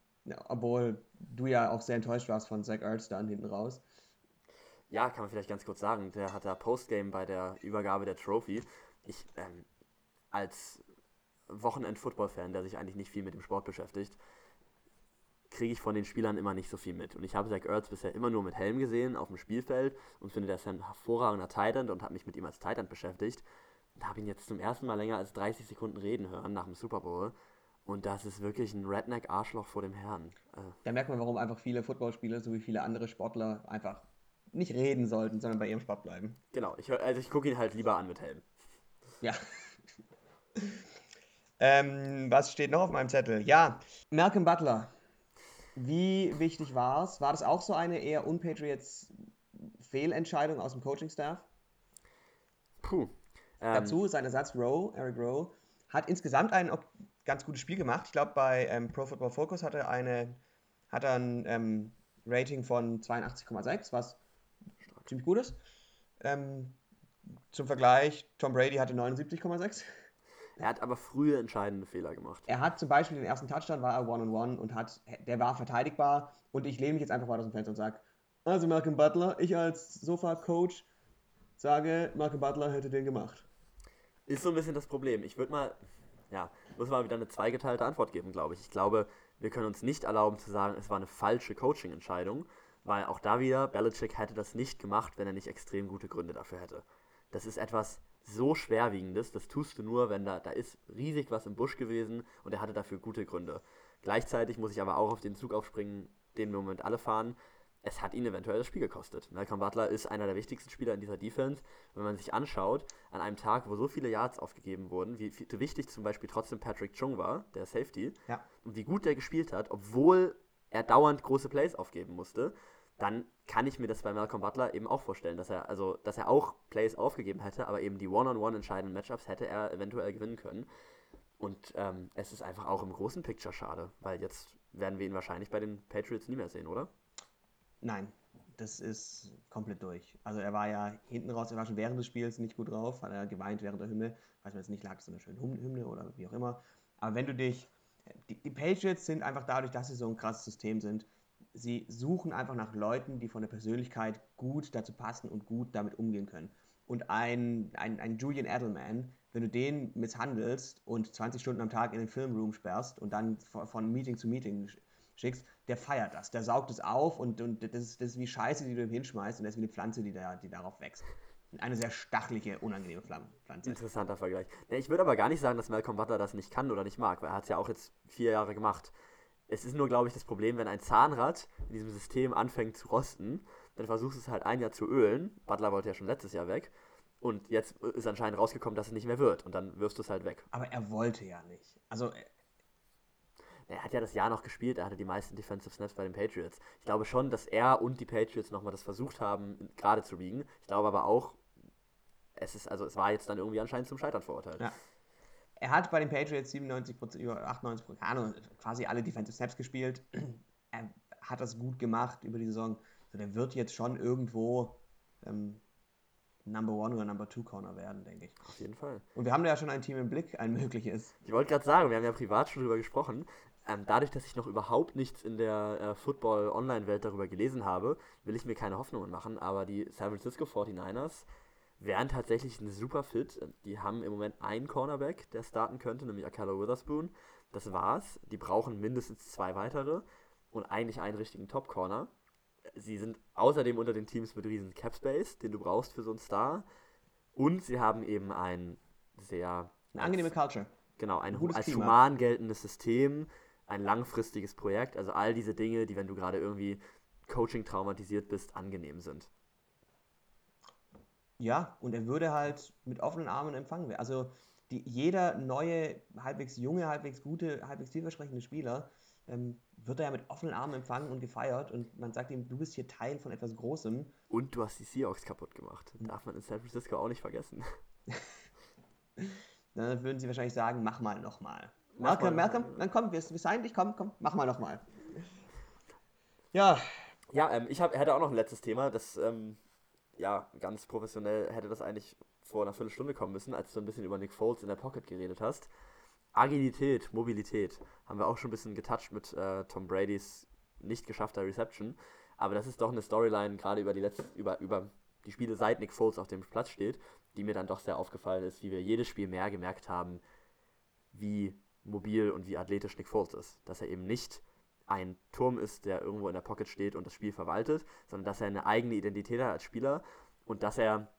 obwohl du ja auch sehr enttäuscht warst von Zach Ertz dann hinten raus. Ja, kann man vielleicht ganz kurz sagen. Der hat da Postgame bei der Übergabe der Trophy. Ich, ähm, als Wochenend-Football-Fan, der sich eigentlich nicht viel mit dem Sport beschäftigt, kriege ich von den Spielern immer nicht so viel mit. Und ich habe Zach Ertz bisher immer nur mit Helm gesehen auf dem Spielfeld und finde, der ist ein hervorragender Titan und habe mich mit ihm als Titan beschäftigt. Und habe ihn jetzt zum ersten Mal länger als 30 Sekunden reden hören nach dem Super Bowl. Und das ist wirklich ein Redneck-Arschloch vor dem Herrn. Äh, Da merkt man, warum einfach viele Footballspieler sowie viele andere Sportler einfach nicht reden sollten, sondern bei ihrem Sport bleiben. genau, ich, also ich gucke ihn halt lieber an mit Helm. Ja. ähm, was steht noch auf meinem Zettel? Ja, Malcolm Butler. Wie wichtig war es? War das auch so eine eher unpatriots Fehlentscheidung aus dem Coaching-Staff? Puh. Ähm, Dazu sein Ersatz Rowe, Eric Rowe, hat insgesamt ein ok- ganz gutes Spiel gemacht. Ich glaube, bei ähm, Pro Football Focus hat er, eine, hat er ein ähm, Rating von 82,6, was ziemlich gut ist. Ähm, zum Vergleich, Tom Brady hatte 79,6. Er hat aber frühe entscheidende Fehler gemacht. Er hat zum Beispiel den ersten Touchdown, war er One-on-One und hat, der war verteidigbar. Und ich lehne mich jetzt einfach mal aus dem Fenster und sage, also Malcolm Butler, ich als Sofa-Coach sage, Malcolm Butler hätte den gemacht. Ist so ein bisschen das Problem. Ich würde mal, ja, muss mal wieder eine zweigeteilte Antwort geben, glaube ich. Ich glaube, wir können uns nicht erlauben zu sagen, es war eine falsche Coaching-Entscheidung, weil auch da wieder, Belichick hätte das nicht gemacht, wenn er nicht extrem gute Gründe dafür hätte. Das ist etwas so schwerwiegendes, das tust du nur, wenn da, da ist riesig was im Busch gewesen und er hatte dafür gute Gründe. Gleichzeitig muss ich aber auch auf den Zug aufspringen, den wir im Moment alle fahren. Es hat ihn eventuell das Spiel gekostet. Malcolm Butler ist einer der wichtigsten Spieler in dieser Defense. Wenn man sich anschaut, an einem Tag, wo so viele Yards aufgegeben wurden, wie wie wichtig zum Beispiel trotzdem Patrick Chung war, der Safety, Ja. und wie gut der gespielt hat, obwohl er dauernd große Plays aufgeben musste, dann kann ich mir das bei Malcolm Butler eben auch vorstellen, dass er, also, dass er auch Plays aufgegeben hätte, aber eben die One-on-One entscheidenden Matchups hätte er eventuell gewinnen können. Und ähm, es ist einfach auch im großen Picture schade, weil jetzt werden wir ihn wahrscheinlich bei den Patriots nie mehr sehen, oder? Nein, das ist komplett durch. Also er war ja hinten raus, er war schon während des Spiels nicht gut drauf, hat er geweint während der Hymne. Weiß man jetzt nicht, lag es an einer schönen Hymne oder wie auch immer. Aber wenn du dich, die, die Patriots sind einfach dadurch, dass sie so ein krasses System sind, sie suchen einfach nach Leuten, die von der Persönlichkeit gut dazu passen und gut damit umgehen können. Und ein, ein, ein Julian Edelman, wenn du den misshandelst und 20 Stunden am Tag in den Filmroom sperrst und dann von Meeting zu Meeting schickst, der feiert das. Der saugt es auf und, und das, ist, das ist wie Scheiße, die du ihm hinschmeißt und das ist wie eine Pflanze, die, da, die darauf wächst. Eine sehr stachelige, unangenehme Pflanze. Interessanter Vergleich. Ich würde aber gar nicht sagen, dass Malcolm Butler das nicht kann oder nicht mag, weil er hat es ja auch jetzt vier Jahre gemacht. Es ist nur, glaube ich, das Problem, wenn ein Zahnrad in diesem System anfängt zu rosten, dann versuchst du es halt ein Jahr zu ölen. Butler wollte ja schon letztes Jahr weg. Und jetzt ist anscheinend rausgekommen, dass es nicht mehr wird. Und dann wirfst du es halt weg. Aber er wollte ja nicht. Also er hat ja das Jahr noch gespielt, er hatte die meisten Defensive Snaps bei den Patriots. Ich glaube schon, dass er und die Patriots nochmal das versucht haben, gerade zu biegen. Ich glaube aber auch, es ist, also es war jetzt dann irgendwie anscheinend zum Scheitern verurteilt. Ja. Er hat bei den Patriots 97%, über 98%, keine Ahnung, quasi alle Defensive Snaps gespielt. Er hat das gut gemacht über die Saison. Also der wird jetzt schon irgendwo ähm, Number One oder Number Two Corner werden, denke ich. Auf jeden Fall. Und wir haben da ja schon ein Team im Blick, ein mögliches. Ich wollte gerade sagen, wir haben ja privat schon drüber gesprochen. Ähm, dadurch, dass ich noch überhaupt nichts in der äh, Football-Online-Welt darüber gelesen habe, will ich mir keine Hoffnungen machen, aber die San Francisco 49ers wären tatsächlich ein super Fit. Die haben im Moment einen Cornerback, der starten könnte, nämlich Akala Witherspoon. Das war's. Die brauchen mindestens zwei weitere und eigentlich einen richtigen Top-Corner. Sie sind außerdem unter den Teams mit riesen Cap Space, den du brauchst für so einen Star. Und sie haben eben ein sehr. Eine angenehme Culture. Genau, ein, ein als human geltendes System, ein langfristiges Projekt. Also all diese Dinge, die, wenn du gerade irgendwie Coaching traumatisiert bist, angenehm sind. Ja, und er würde halt mit offenen Armen empfangen werden. Also die, jeder neue, halbwegs junge, halbwegs gute, halbwegs vielversprechende Spieler ähm, wird er ja mit offenen Armen empfangen und gefeiert und man sagt ihm, du bist hier Teil von etwas Großem. Und du hast die Seahawks kaputt gemacht. Darf man in San Francisco auch nicht vergessen. Dann würden sie wahrscheinlich sagen, mach mal nochmal. Malcolm, Malcolm, dann komm, wir, wir sein dich, komm, komm, mach mal nochmal. Ja. Ja, ähm, ich hab, hätte auch noch ein letztes Thema, das, ähm, ja, ganz professionell hätte das eigentlich vor einer Viertelstunde kommen müssen, als du ein bisschen über Nick Foles in der Pocket geredet hast. Agilität, Mobilität, haben wir auch schon ein bisschen getoucht mit äh, Tom Bradys nicht geschaffter Reception. Aber das ist doch eine Storyline, gerade über die letzten, über, über die Spiele seit Nick Foles auf dem Platz steht, die mir dann doch sehr aufgefallen ist, wie wir jedes Spiel mehr gemerkt haben, wie mobil und wie athletisch Nick Foles ist. Dass er eben nicht ein Turm ist, der irgendwo in der Pocket steht und das Spiel verwaltet, sondern dass er eine eigene Identität hat als Spieler und dass er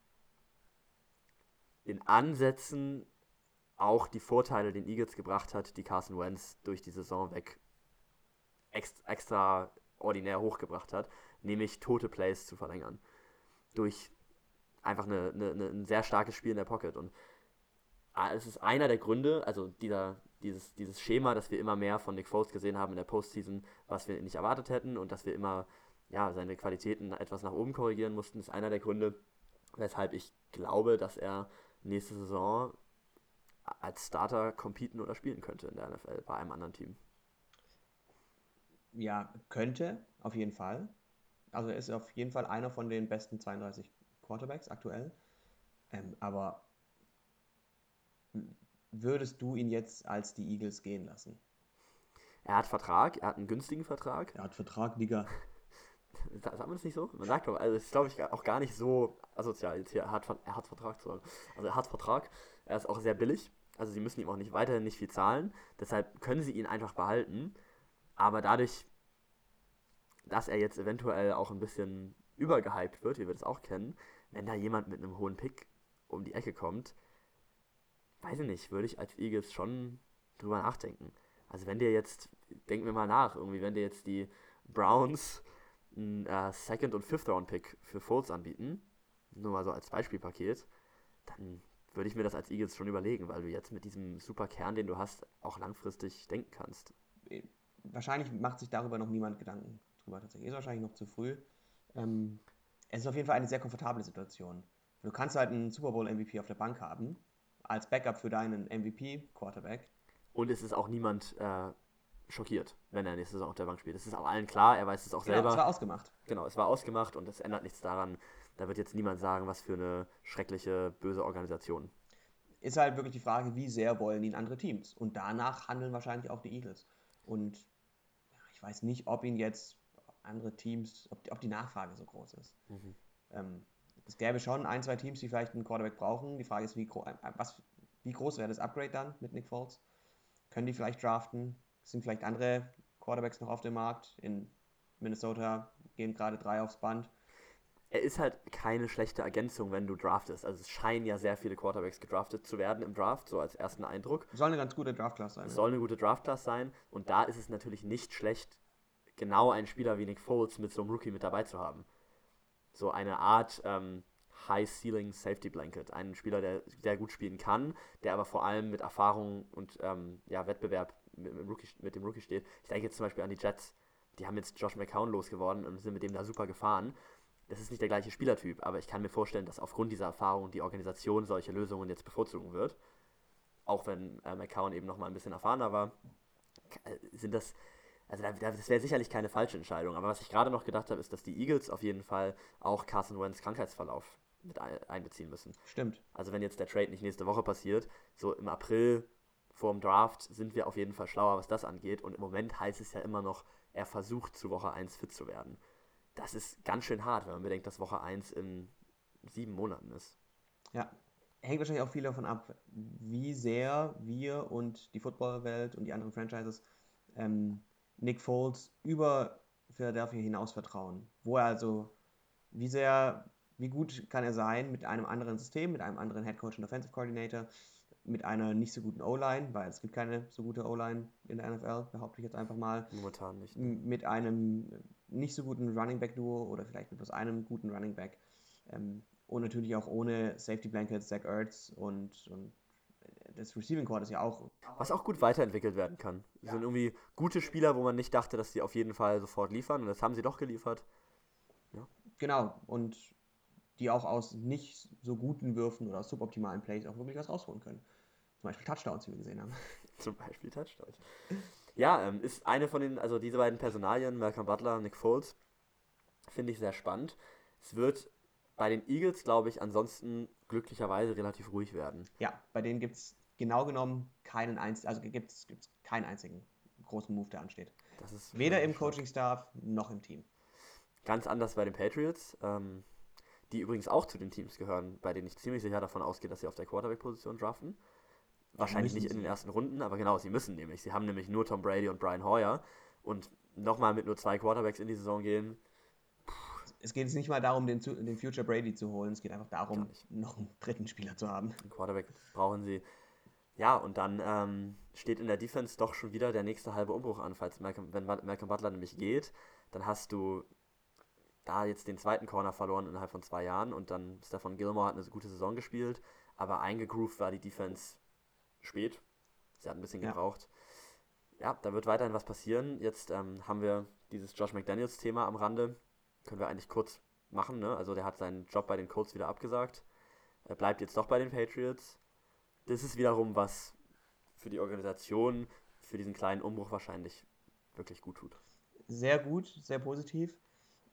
in Ansätzen auch die Vorteile den Eagles gebracht hat, die Carson Wentz durch die Saison weg extra, extraordinär hochgebracht hat, nämlich tote Plays zu verlängern. Durch einfach eine, eine, eine, ein sehr starkes Spiel in der Pocket. Und ah, es ist einer der Gründe, also dieser, dieses, dieses Schema, das wir immer mehr von Nick Foles gesehen haben in der Postseason, was wir nicht erwartet hätten und dass wir immer ja, seine Qualitäten etwas nach oben korrigieren mussten, ist einer der Gründe, weshalb ich glaube, dass er nächste Saison als Starter competen oder spielen könnte in der NFL bei einem anderen Team. Ja, könnte, auf jeden Fall. Also er ist auf jeden Fall einer von den besten 32 Quarterbacks aktuell. Ähm, aber würdest du ihn jetzt als die Eagles gehen lassen? Er hat Vertrag, er hat einen günstigen Vertrag. Er hat Vertrag, Digga. Sagt man das nicht so? Man sagt doch, also es ist glaube ich auch gar nicht so asozial jetzt hier. Er hat, er hat Vertrag zu sagen. Also er hat Vertrag, er ist auch sehr billig. Also sie müssen ihm auch nicht weiterhin nicht viel zahlen. Deshalb können sie ihn einfach behalten. Aber dadurch, dass er jetzt eventuell auch ein bisschen übergehypt wird, wie wir das auch kennen, wenn da jemand mit einem hohen Pick um die Ecke kommt, weiß ich nicht, würde ich als Eagles schon drüber nachdenken. Also wenn dir jetzt, denken wir mal nach, irgendwie, wenn dir jetzt die Browns einen äh, Second- und Fifth-Round-Pick für Folds anbieten, nur mal so als Beispielpaket, dann würde ich mir das als Eagles schon überlegen, weil du jetzt mit diesem super Kern, den du hast, auch langfristig denken kannst. Wahrscheinlich macht sich darüber noch niemand Gedanken drüber tatsächlich. Ist wahrscheinlich noch zu früh. Ähm, es ist auf jeden Fall eine sehr komfortable Situation. Du kannst halt einen Super Bowl MVP auf der Bank haben, als Backup für deinen MVP-Quarterback. Und es ist auch niemand äh, schockiert, wenn er nächste Saison auf der Bank spielt. Es ist auch allen klar, er weiß es auch Genau, selber. es war ausgemacht. Genau, es war ausgemacht und es ändert nichts daran. Da wird jetzt niemand sagen, was für eine schreckliche, böse Organisation. Ist halt wirklich die Frage, wie sehr wollen ihn andere Teams? Und danach handeln wahrscheinlich auch die Eagles. Und ja, ich weiß nicht, ob ihn jetzt andere Teams, ob die, ob die Nachfrage so groß ist. Ähm, es gäbe schon ein, zwei Teams, die vielleicht einen Quarterback brauchen. Die Frage ist, wie, gro äh, was, wie groß wäre das Upgrade dann mit Nick Foles? Können die vielleicht draften? Sind vielleicht andere Quarterbacks noch auf dem Markt? In Minnesota gehen gerade drei aufs Band. Er ist halt keine schlechte Ergänzung, wenn du draftest. Also es scheinen ja sehr viele Quarterbacks gedraftet zu werden im Draft, so als ersten Eindruck. Soll eine ganz gute Draftklasse sein. Soll eine gute Draftklasse sein und da ist es natürlich nicht schlecht, genau einen Spieler wie Nick Foles mit so einem Rookie mit dabei zu haben. So eine Art ähm, High-Ceiling Safety Blanket. Einen Spieler, der sehr gut spielen kann, der aber vor allem mit Erfahrung und ähm, ja, Wettbewerb mit, mit, dem Rookie, mit dem Rookie steht. Ich denke jetzt zum Beispiel an die Jets. Die haben jetzt Josh McCown losgeworden und sind mit dem da super gefahren. Das ist nicht der gleiche Spielertyp, aber ich kann mir vorstellen, dass aufgrund dieser Erfahrung die Organisation solche Lösungen jetzt bevorzugen wird. Auch wenn äh, McCown eben noch mal ein bisschen erfahrener war, äh, sind das, also da- da- das wäre sicherlich keine falsche Entscheidung. Aber was ich gerade noch gedacht habe, ist, dass die Eagles auf jeden Fall auch Carson Wentz Krankheitsverlauf mit ein, einbeziehen müssen. Stimmt. Also wenn jetzt der Trade nicht nächste Woche passiert, so im April vor dem Draft sind wir auf jeden Fall schlauer, was das angeht. Und im Moment heißt es ja immer noch, er versucht zu Woche 1 fit zu werden. Das ist ganz schön hart, wenn man bedenkt, dass Woche 1 in sieben Monaten ist. Ja. Hängt wahrscheinlich auch viel davon ab, wie sehr wir und die Footballwelt und die anderen Franchises ähm, Nick Foles über Philadelphia hinaus vertrauen. Wo er also, wie sehr, wie gut kann er sein mit einem anderen System, mit einem anderen Head Coach und Offensive Coordinator, mit einer nicht so guten O-Line, weil es gibt keine so gute O-Line in der NFL, behaupte ich jetzt einfach mal Momentan nicht. m- mit einem nicht so guten Running Back Duo oder vielleicht mit bloß einem guten Running Back. Ähm, und natürlich auch ohne Safety Blankets, Zach Ertz und, und das Receiving Core ist ja auch. Was auch gut weiterentwickelt werden kann. Das sind irgendwie gute Spieler, wo man nicht dachte, dass sie auf jeden Fall sofort liefern. Und das haben sie doch geliefert. Genau. Und die auch aus nicht so guten Würfen oder aus suboptimalen Plays auch wirklich was rausholen können. Zum Beispiel Touchdowns, wie wir gesehen haben. Zum Beispiel Touchdowns. Ja, ähm, ist eine von den, also diese beiden Personalien, Malcolm Butler, Nick Foles, finde ich sehr spannend. Es wird bei den Eagles, glaube ich, ansonsten glücklicherweise relativ ruhig werden. Ja, bei denen gibt es genau genommen keinen einzigen, also gibt es keinen einzigen großen Move, der ansteht. Das ist Weder im. Coaching-Staff noch im Team. Ganz anders bei den Patriots, ähm, die übrigens auch zu den Teams gehören, bei denen ich ziemlich sicher davon ausgehe, dass sie auf der Quarterback-Position draften. Wahrscheinlich nicht in den ersten Runden, aber genau, sie müssen nämlich. Sie haben nämlich nur Tom Brady und Brian Hoyer und nochmal mit nur zwei Quarterbacks in die Saison gehen. Es geht jetzt nicht mal darum, den, den Future Brady zu holen. Es geht einfach darum, noch einen dritten Spieler zu haben. Einen Quarterback brauchen sie. Ja, und dann ähm, steht in der Defense doch schon wieder der nächste halbe Umbruch an, falls Malcolm, wenn Mal- Malcolm Butler nämlich geht, dann hast du da jetzt den zweiten Corner verloren innerhalb von zwei Jahren und dann Stefan Gilmore hat eine gute Saison gespielt, aber eingegroovt war die Defense spät. Sie hat ein bisschen Ja. gebraucht. Ja, da wird weiterhin was passieren. Jetzt ähm, haben wir dieses Josh McDaniels-Thema am Rande. Können wir eigentlich kurz machen, ne? Also der hat seinen Job bei den Colts wieder abgesagt. Er bleibt jetzt doch bei den Patriots. Das ist wiederum was für die Organisation, für diesen kleinen Umbruch wahrscheinlich wirklich gut tut. Sehr gut, sehr positiv.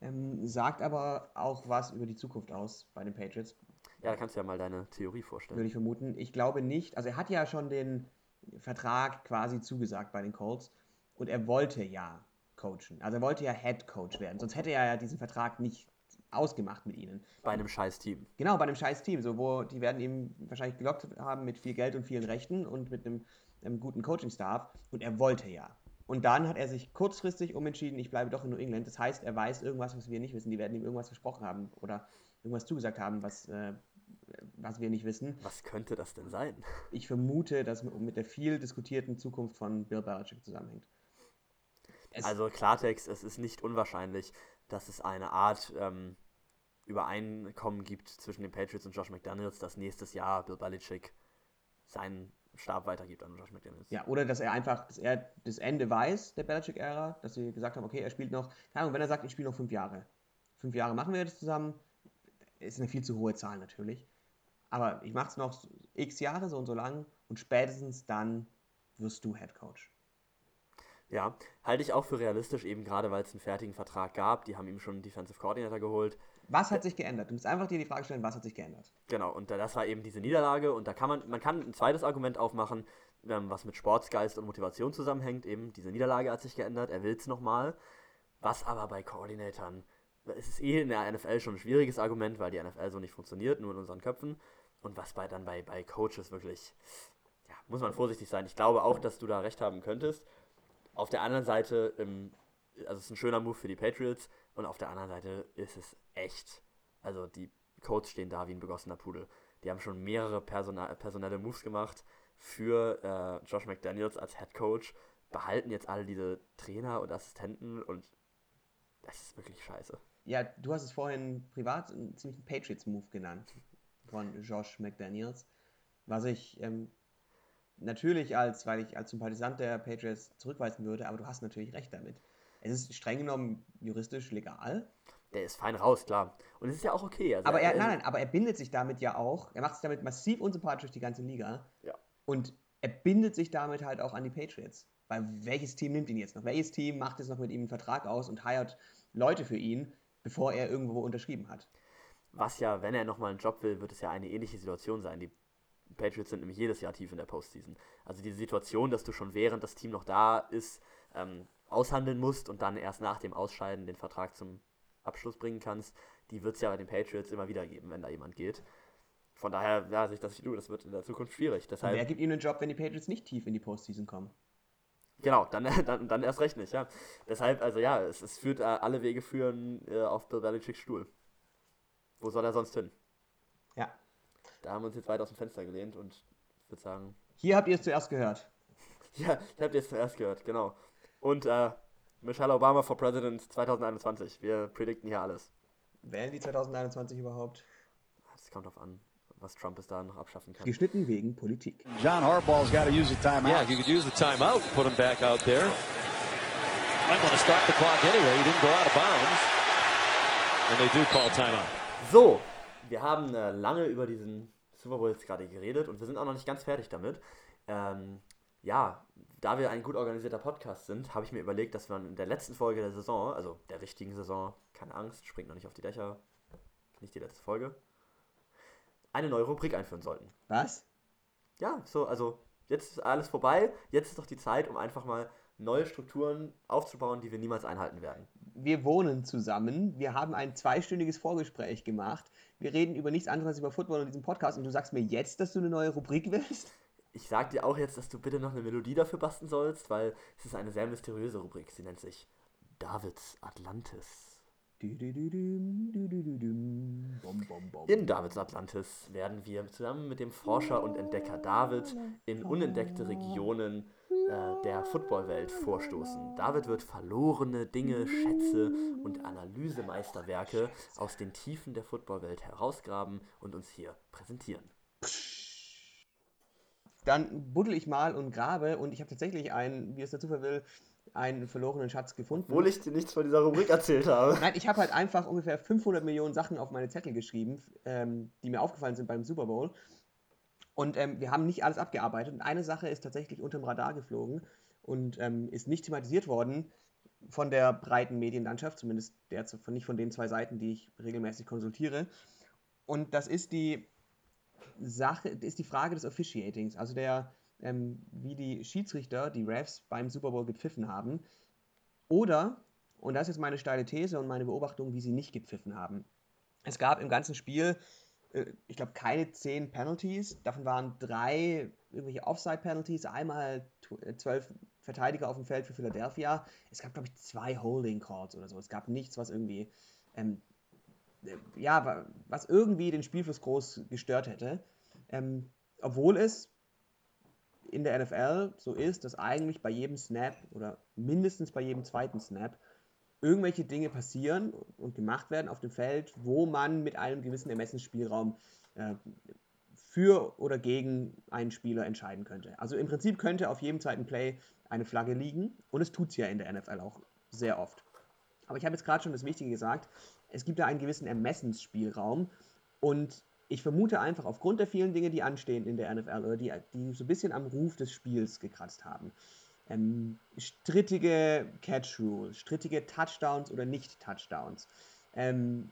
Ähm, sagt aber auch was über die Zukunft aus bei den Patriots, Ja, da kannst du ja mal deine Theorie vorstellen. würde ich vermuten. Ich glaube nicht, also er hat ja schon den Vertrag quasi zugesagt bei den Colts und er wollte ja coachen. Also er wollte ja Head Coach werden, sonst hätte er ja diesen Vertrag nicht ausgemacht mit ihnen. Bei einem scheiß Team. Genau, bei einem scheiß Team, so wo die werden ihm wahrscheinlich gelockt haben mit viel Geld und vielen Rechten und mit einem, einem guten Coaching-Staff und er wollte ja. Und dann hat er sich kurzfristig umentschieden, ich bleibe doch in New England. Das heißt, er weiß irgendwas, was wir nicht wissen. Die werden ihm irgendwas versprochen haben oder irgendwas zugesagt haben, was, äh, was wir nicht wissen. Was könnte das denn sein? Ich vermute, dass mit der viel diskutierten Zukunft von Bill Belichick zusammenhängt. Es, Also Klartext, es ist nicht unwahrscheinlich, dass es eine Art ähm, Übereinkommen gibt zwischen den Patriots und Josh McDaniels, dass nächstes Jahr Bill Belichick seinen Stab weitergibt an Josh McDaniels. Ja, oder dass er einfach, dass er das Ende weiß, der Belichick-Ära, dass sie gesagt haben, okay, er spielt noch, keine Ahnung, wenn er sagt, ich spiele noch fünf Jahre. Fünf Jahre machen wir das zusammen, ist eine viel zu hohe Zahl natürlich. Aber ich mache es noch x Jahre, so und so lang, und spätestens dann wirst du Head Coach. Ja, halte ich auch für realistisch, eben gerade weil es einen fertigen Vertrag gab. Die haben ihm schon einen Defensive Coordinator geholt. Was hat sich geändert? Du musst einfach dir die Frage stellen, was hat sich geändert? Genau, und das war eben diese Niederlage. Und da kann man, man kann ein zweites Argument aufmachen, ähm, was mit Sportsgeist und Motivation zusammenhängt. Eben, diese Niederlage hat sich geändert, er will es nochmal. Was aber bei Koordinatoren, es ist eh in der NFL schon ein schwieriges Argument, weil die NFL so nicht funktioniert, nur in unseren Köpfen. Und was bei dann bei, bei Coaches wirklich, ja, muss man vorsichtig sein. Ich glaube auch, dass du da recht haben könntest. Auf der anderen Seite, ähm, also es ist ein schöner Move für die Patriots und auf der anderen Seite ist es echt. Also die Codes stehen da wie ein begossener Pudel. Die haben schon mehrere Persona personelle Moves gemacht für äh, Josh McDaniels als Head Coach, behalten jetzt alle diese Trainer und Assistenten und das ist wirklich scheiße. Ja, du hast es vorhin privat einen ziemlichen Patriots-Move genannt von Josh McDaniels, was ich ähm, natürlich als, weil ich als Sympathisant der Patriots zurückweisen würde, aber du hast natürlich recht damit. Es ist streng genommen juristisch legal. Der ist fein raus, klar. Und es ist ja auch okay. Also aber er, nein, nein, aber er bindet sich damit ja auch, er macht sich damit massiv unsympathisch durch die ganze Liga. Ja. Und er bindet sich damit halt auch an die Patriots. Weil welches Team nimmt ihn jetzt noch? Welches Team macht jetzt noch mit ihm einen Vertrag aus und heiert Leute für ihn, bevor er irgendwo unterschrieben hat? Was ja, wenn er nochmal einen Job will, wird es ja eine ähnliche Situation sein. Die Patriots sind nämlich jedes Jahr tief in der Postseason. Also diese Situation, dass du schon während das Team noch da ist, ähm, aushandeln musst und dann erst nach dem Ausscheiden den Vertrag zum Abschluss bringen kannst, die wird es ja bei den Patriots immer wieder geben, wenn da jemand geht. Von daher, ja, sich das du, das wird in der Zukunft schwierig. Deshalb, Wer gibt ihm einen Job, wenn die Patriots nicht tief in die Postseason kommen? Genau, dann, dann, dann erst recht nicht, ja. Deshalb, also ja, es, es führt, äh, alle Wege führen äh, auf Bill Belichicks Stuhl. Wo soll er sonst hin? Ja. Da haben wir uns jetzt weit aus dem Fenster gelehnt und ich würde sagen. Hier habt ihr es zuerst gehört. Ja, ich habt ihr es zuerst gehört, genau. Und äh, Michelle Obama for President 2021. Wir predikten hier alles. Wählen die 2021 überhaupt? Das kommt drauf an, was Trump bis dahin noch abschaffen kann. Geschnitten wegen Politik. John Harbaugh's got to use a timeout. Yeah, you could use the timeout, put him back out there. Might want to start the clock anyway. He didn't go out of bounds. And they do call timeout. So, wir haben äh, lange über diesen Super Bowl jetzt gerade geredet und wir sind auch noch nicht ganz fertig damit. Ähm, ja, da wir ein gut organisierter Podcast sind, habe ich mir überlegt, dass wir in der letzten Folge der Saison, also der richtigen Saison, keine Angst, springt noch nicht auf die Dächer, nicht die letzte Folge, eine neue Rubrik einführen sollten. Was? Ja, so, also jetzt ist alles vorbei, jetzt ist doch die Zeit, um einfach mal neue Strukturen aufzubauen, die wir niemals einhalten werden. Wir wohnen zusammen, wir haben ein zweistündiges Vorgespräch gemacht, wir reden über nichts anderes als über Football in diesem Podcast und du sagst mir jetzt, dass du eine neue Rubrik willst? Ich sag dir auch jetzt, dass du bitte noch eine Melodie dafür basteln sollst, weil es ist eine sehr mysteriöse Rubrik. Sie nennt sich Davids Atlantis. In Davids Atlantis werden wir zusammen mit dem Forscher und Entdecker David in unentdeckte Regionen äh, der Footballwelt vorstoßen. David wird verlorene Dinge, Schätze und Analysemeisterwerke aus den Tiefen der Footballwelt herausgraben und uns hier präsentieren. Dann buddel ich mal und grabe und ich habe tatsächlich einen, wie es der Zufall will, einen verlorenen Schatz gefunden. Obwohl ich dir nichts von dieser Rubrik erzählt habe. Nein, ich habe halt einfach ungefähr 500 Millionen Sachen auf meine Zettel geschrieben, ähm, die mir aufgefallen sind beim Super Bowl. Und ähm, wir haben nicht alles abgearbeitet. Und eine Sache ist tatsächlich unter dem Radar geflogen und ähm, ist nicht thematisiert worden von der breiten Medienlandschaft, zumindest der, nicht von den zwei Seiten, die ich regelmäßig konsultiere. Und das ist die Sache, ist die Frage des Officiatings, also der, ähm, wie die Schiedsrichter, die Refs beim Super Bowl gepfiffen haben. Oder, und das ist jetzt meine steile These und meine Beobachtung, wie sie nicht gepfiffen haben. Es gab im ganzen Spiel, äh, ich glaube, keine zehn Penalties. Davon waren drei irgendwelche Offside-Penalties, einmal tw- zwölf Verteidiger auf dem Feld für Philadelphia. Es gab, glaube ich, zwei Holding Calls oder so. Es gab nichts, was irgendwie ähm, äh, ja, wa- was irgendwie den Spielfluss groß gestört hätte. Ähm, obwohl es in der NFL so ist, dass eigentlich bei jedem Snap oder mindestens bei jedem zweiten Snap irgendwelche Dinge passieren und gemacht werden auf dem Feld, wo man mit einem gewissen Ermessensspielraum äh, für oder gegen einen Spieler entscheiden könnte. Also im Prinzip könnte auf jedem zweiten Play eine Flagge liegen und es tut es ja in der NFL auch sehr oft. Aber ich habe jetzt gerade schon das Wichtige gesagt, es gibt da einen gewissen Ermessensspielraum und ich vermute einfach aufgrund der vielen Dinge, die anstehen in der NFL oder die, die so ein bisschen am Ruf des Spiels gekratzt haben. Ähm, strittige Catch Rule, strittige Touchdowns oder nicht Touchdowns. Ähm,